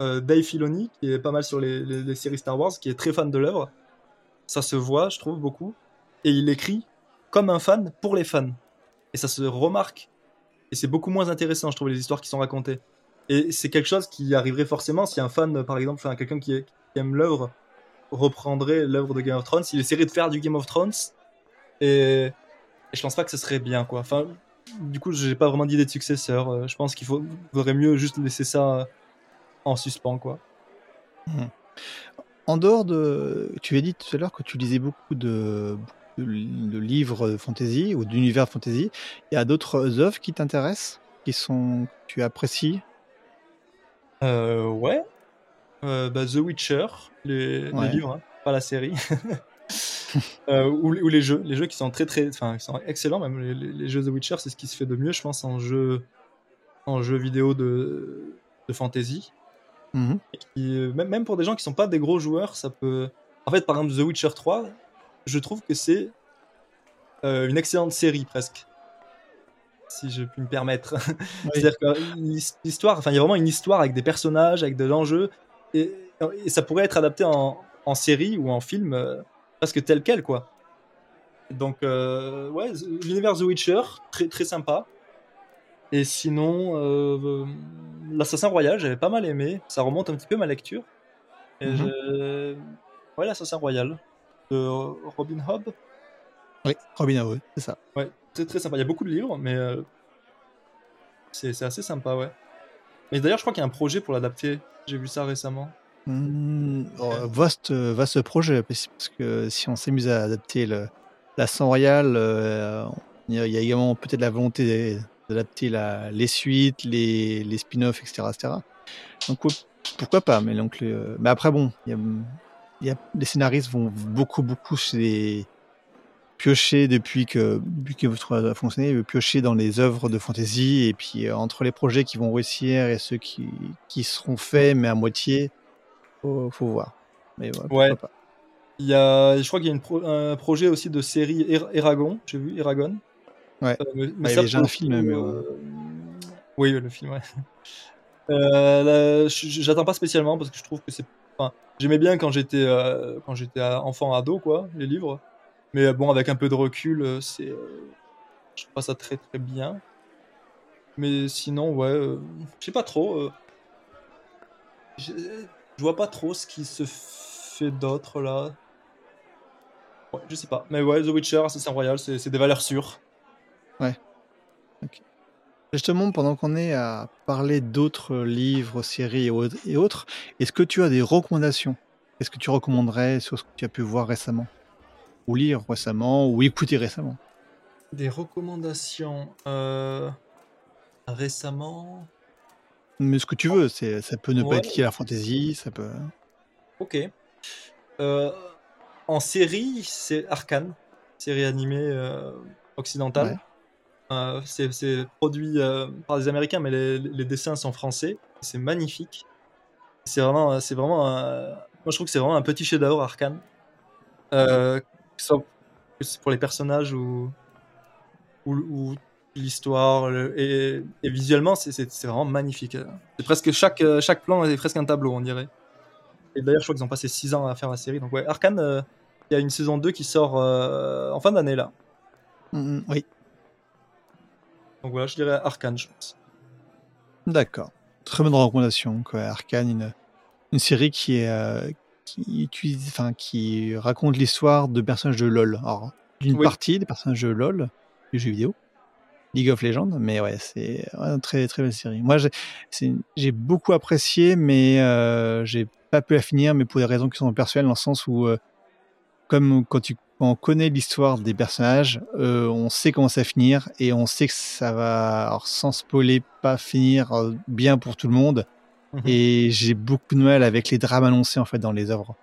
euh, Dave Filoni, qui est pas mal sur les, séries Star Wars, qui est très fan de l'œuvre, ça se voit, je trouve, beaucoup. Et il écrit comme un fan pour les fans. Et ça se remarque. Et c'est beaucoup moins intéressant, je trouve, les histoires qui sont racontées. Et c'est quelque chose qui arriverait forcément si un fan, par exemple, enfin, quelqu'un qui aime l'œuvre, reprendrait l'œuvre de Game of Thrones, il essaierait de faire du Game of Thrones. Et, et je pense pas que ce serait bien, quoi. Enfin, du coup, j'ai pas vraiment d'idée de successeur. Euh, Je pense qu'il faut, vaudrait mieux juste laisser ça euh, en suspens, quoi. En dehors de. Tu as dit tout à l'heure que tu lisais beaucoup de, de, de livres fantasy ou d'univers fantasy. Il y a d'autres œuvres qui t'intéressent, qui sont tu apprécies? Euh, ouais. Euh, bah, The Witcher, les, livres, hein, pas la série. [LAUGHS] Euh, ou, ou les jeux, les jeux qui sont très très, enfin, qui sont excellents même. Les, jeux The Witcher, c'est ce qui se fait de mieux, je pense, en jeu, en jeu vidéo de, de fantasy. Mhm. Et qui, euh, même, même pour des gens qui sont pas des gros joueurs, ça peut. En fait, par exemple, The Witcher 3, je trouve que c'est euh, une excellente série presque, si je puis me permettre. [LAUGHS] C'est-à-dire que l'histoire, enfin, il y a vraiment une histoire avec des personnages, avec de l'enjeu, et, et ça pourrait être adapté en, en série ou en film, euh, presque tel quel, quoi. Donc, euh, ouais, l'univers The Witcher, très, très sympa. Et sinon, euh, l'Assassin Royal, j'avais pas mal aimé. Ça remonte un petit peu ma lecture. Et Mhm. Ouais, l'Assassin Royal de Robin Hood. Oui, Robin Hood, c'est ça. Ouais, très très sympa. Il y a beaucoup de livres, mais euh, c'est assez sympa, ouais. Mais d'ailleurs, je crois qu'il y a un projet pour l'adapter. J'ai vu ça récemment. Hmm, oh, vaste, vaste projet, parce que si on s'amuse à adapter la sang royal, euh, il y a également peut-être la volonté d'adapter les suites, les, spin-offs, etc., etc. Donc pourquoi pas, mais, après bon, les scénaristes vont beaucoup, beaucoup chez les- piocher depuis que depuis que votre a fonctionné, piocher dans les œuvres de fantasy et puis euh, entre les projets qui vont réussir et ceux qui, qui seront faits mais à moitié, faut, faut voir. Mais ouais, pourquoi Ouais. pas. Il y a, je crois qu'il y a une pro- un projet aussi de série Er- Eragon. J'ai vu Eragon. Ouais. Euh, mais- mais Ouais, il y a un film, mais euh, Oui, le film, ouais. Euh, J'attends pas spécialement parce que je trouve que c'est. Enfin, j'aimais bien quand j'étais euh, quand j'étais enfant ado, quoi, les livres. Mais euh, bon, avec un peu de recul, euh, c'est. euh, je trouve ça très très bien. Mais sinon, ouais, euh, je sais pas trop. euh, je, vois pas trop ce qui se fait d'autre là. Ouais, je sais pas. Mais ouais, The Witcher, Assassin Royal, c'est des valeurs sûres. Justement, pendant qu'on est à parler d'autres livres, séries et autres, est-ce que tu as des recommandations? Qu'est-ce que tu recommanderais sur ce que tu as pu voir récemment? Ou lire récemment, ou écouter récemment Des recommandations euh, récemment. Mais ce que tu veux, c'est, ça peut ne pas être lié à la fantasy, ça peut... Ok. Euh, en série, c'est Arkane, série animée euh, occidentale. Ouais. C'est c'est produit par des Américains, mais les, les dessins sont français. C'est magnifique. C'est vraiment, c'est vraiment. Moi, je trouve que c'est vraiment un petit chef-d'œuvre Arkane. Euh, que c'est pour les personnages ou ou, ou l'histoire et, et visuellement, c'est- vraiment magnifique. C'est presque chaque euh, chaque plan est presque un tableau, on dirait. Et d'ailleurs, je crois qu'ils ont passé 6 ans à faire la série. Donc ouais, Arkane, euh, il y a une saison 2 qui sort euh, en fin d'année là. Mm, mm, oui, Donc voilà, je dirais Arkane, je pense. d'accord. Très bonne recommandation. Quoi. Arcane, une, une série qui est euh, qui utilise, enfin qui raconte l'histoire de personnages de LoL. Alors, d'une Oui. partie des personnages de LoL, du jeu vidéo, League of Legends, mais ouais, c'est une très très belle série. Moi, j'ai beaucoup apprécié, mais euh, j'ai pas pu la finir, mais pour des raisons qui sont personnelles, dans le sens où, euh, comme quand tu quand on connaît l'histoire des personnages, euh, on sait comment ça va finir et on sait que ça va, alors sans spoiler, pas finir bien pour tout le monde. Mhm. Et j'ai beaucoup de mal avec les drames annoncés en fait dans les œuvres.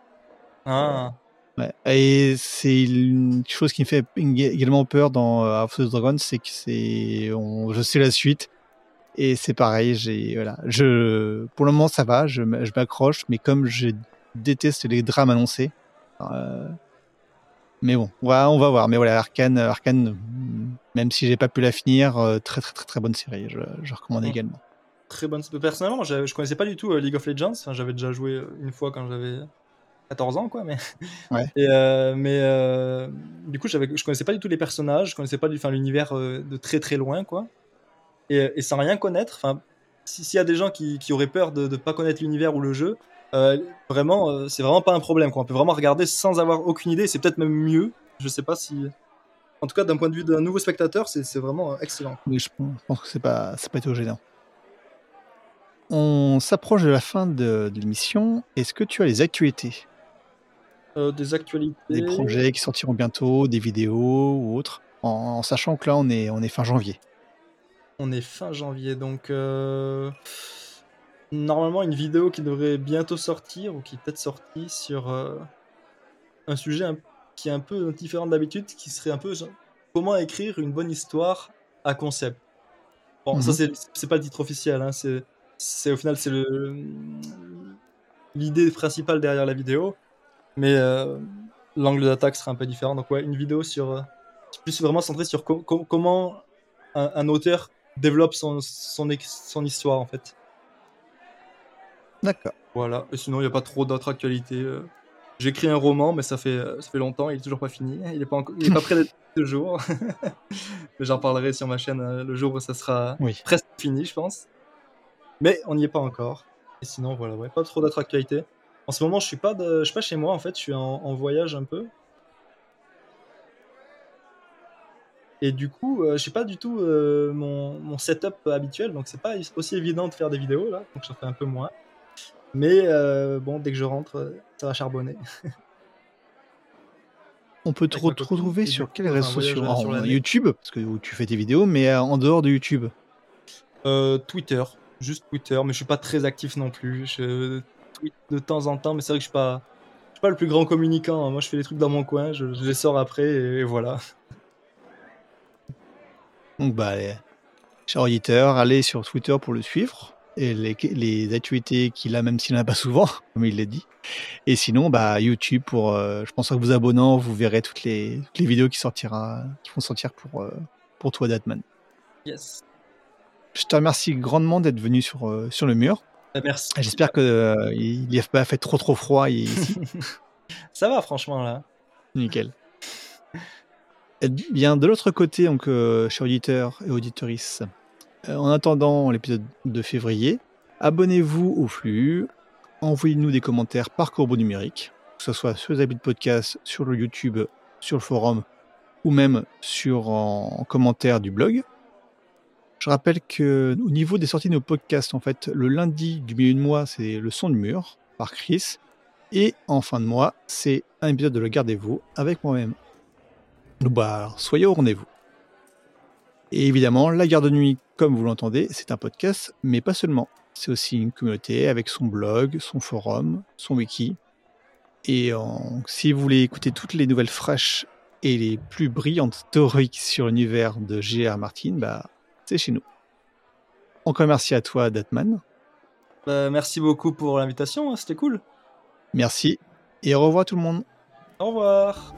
Ah, Ouais. Et c'est une chose qui me fait également peur dans euh, House of the Dragon, c'est que c'est, on- je sais la suite et c'est pareil. J'ai voilà, je, pour le moment ça va, je, m'accroche, mais comme je déteste les drames annoncés, euh, mais bon, on va, on va voir. Mais voilà, Arcane, Arcane, même si j'ai pas pu la finir, euh, très très très très bonne série. Je, je recommande Mm. également. Très bonne. Personnellement, je, je connaissais pas du tout euh, League of Legends. Enfin, j'avais déjà joué euh, une fois quand j'avais 14 ans, quoi. Mais, [LAUGHS] Ouais. Et, euh, mais euh, du coup, je connaissais pas du tout les personnages. Je connaissais pas du, enfin, l'univers euh, de très très loin, quoi. Et, et sans rien connaître, enfin, si- s'il y a des gens qui, qui auraient peur de ne pas connaître l'univers ou le jeu, vraiment, c'est vraiment pas un problème. Quoi. On peut vraiment regarder sans avoir aucune idée. C'est peut-être même mieux. Je sais pas si. En tout cas, d'un point de vue d'un nouveau spectateur, c'est c'est vraiment excellent. Oui, je pense je pense que c'est pas, c'est pas été gênant. On s'approche de la fin de, de l'émission. Est-ce que tu as les actualités? Euh, des actualités. Des projets qui sortiront bientôt, des vidéos ou autres en, en sachant que là, on est, on est fin janvier. On est fin janvier, donc euh, normalement une vidéo qui devrait bientôt sortir ou qui est peut-être sortie sur euh, un sujet un- qui est un peu différent d'habitude, qui serait un peu genre, comment écrire une bonne histoire à concept. Bon, ça Mhm. c'est c'est pas le titre officiel, hein, c'est c'est au final c'est le l'idée principale derrière la vidéo, mais euh, l'angle d'attaque sera un peu différent. Donc ouais, une vidéo sur euh, plus vraiment centrée sur co- co- comment un, un auteur développe son, son, histoire en fait. D'accord. Voilà. Et sinon, il n'y a pas trop d'autres actualités. euh. J'ai écrit un roman, mais ça fait, ça fait longtemps, il est toujours pas fini. [LAUGHS] Il est pas, encore- il est pas prêt d'être [LAUGHS] ce jour. [LAUGHS] j'en parlerai sur ma chaîne le jour où ça sera Oui. presque fini, je pense. Mais on n'y est pas encore. Et sinon, voilà, ouais, pas trop d'autres actualités. En ce moment, je suis pas, de, je suis pas chez moi en fait, je suis en, en voyage un peu. Et du coup, euh, j'ai pas du tout euh, mon, mon setup habituel, donc c'est pas aussi évident de faire des vidéos là, donc j'en fais un peu moins. Mais euh, bon, dès que je rentre, ça va charbonner. [LAUGHS] On peut te re- retrouver sur quels réseaux sociaux sur. YouTube, parce que où tu fais tes vidéos, mais en dehors de YouTube. Euh, Twitter, juste Twitter, mais je suis pas très actif non plus. Je tweet de temps en temps, mais c'est vrai que je suis pas, je suis pas le plus grand communicant. hein. Moi, je fais les trucs dans mon coin, je, je les sors après et, et voilà. Donc, bah, les- cher auditeur, allez sur Twitter pour le suivre. Et les, les actualités qu'il a, même s'il n'en a pas souvent, [LAUGHS] comme il l'a dit. Et sinon, bah, YouTube pour, euh, je pense que vous abonnant, vous verrez toutes les, toutes les vidéos qui sortira, qui vont sortir pour, euh, pour toi, Datman. Yes. Je te remercie grandement d'être venu sur, euh, sur le mur. Euh, Merci. J'espère que euh, il n'y a pas fait trop trop froid ici. [LAUGHS] Ça va, franchement là. Nickel. Bien, de l'autre côté, donc, euh, chers auditeurs et auditorices, en attendant l'épisode de février, abonnez-vous au flux, envoyez-nous des commentaires par corbeau numérique, que ce soit sur les habits de podcast, sur le YouTube, sur le forum, ou même sur en, en commentaire du blog. Je rappelle que au niveau des sorties de nos podcasts, en fait, le lundi du milieu de mois, c'est le son du mur par Chris. Et en fin de mois, c'est un épisode de Le Gardez-vous avec moi-même. Donc, bah, soyez au rendez-vous. Et évidemment, La Garde de Nuit, comme vous l'entendez, c'est un podcast, mais pas seulement. C'est aussi une communauté avec son blog, son forum, son wiki. Et si vous voulez écouter toutes les nouvelles fraîches et les plus brillantes théories sur l'univers de G.R. Martin, bah, c'est chez nous. Encore merci à toi, Datman. Bah, merci beaucoup pour l'invitation, hein, c'était cool. Merci et au revoir tout le monde. Au revoir.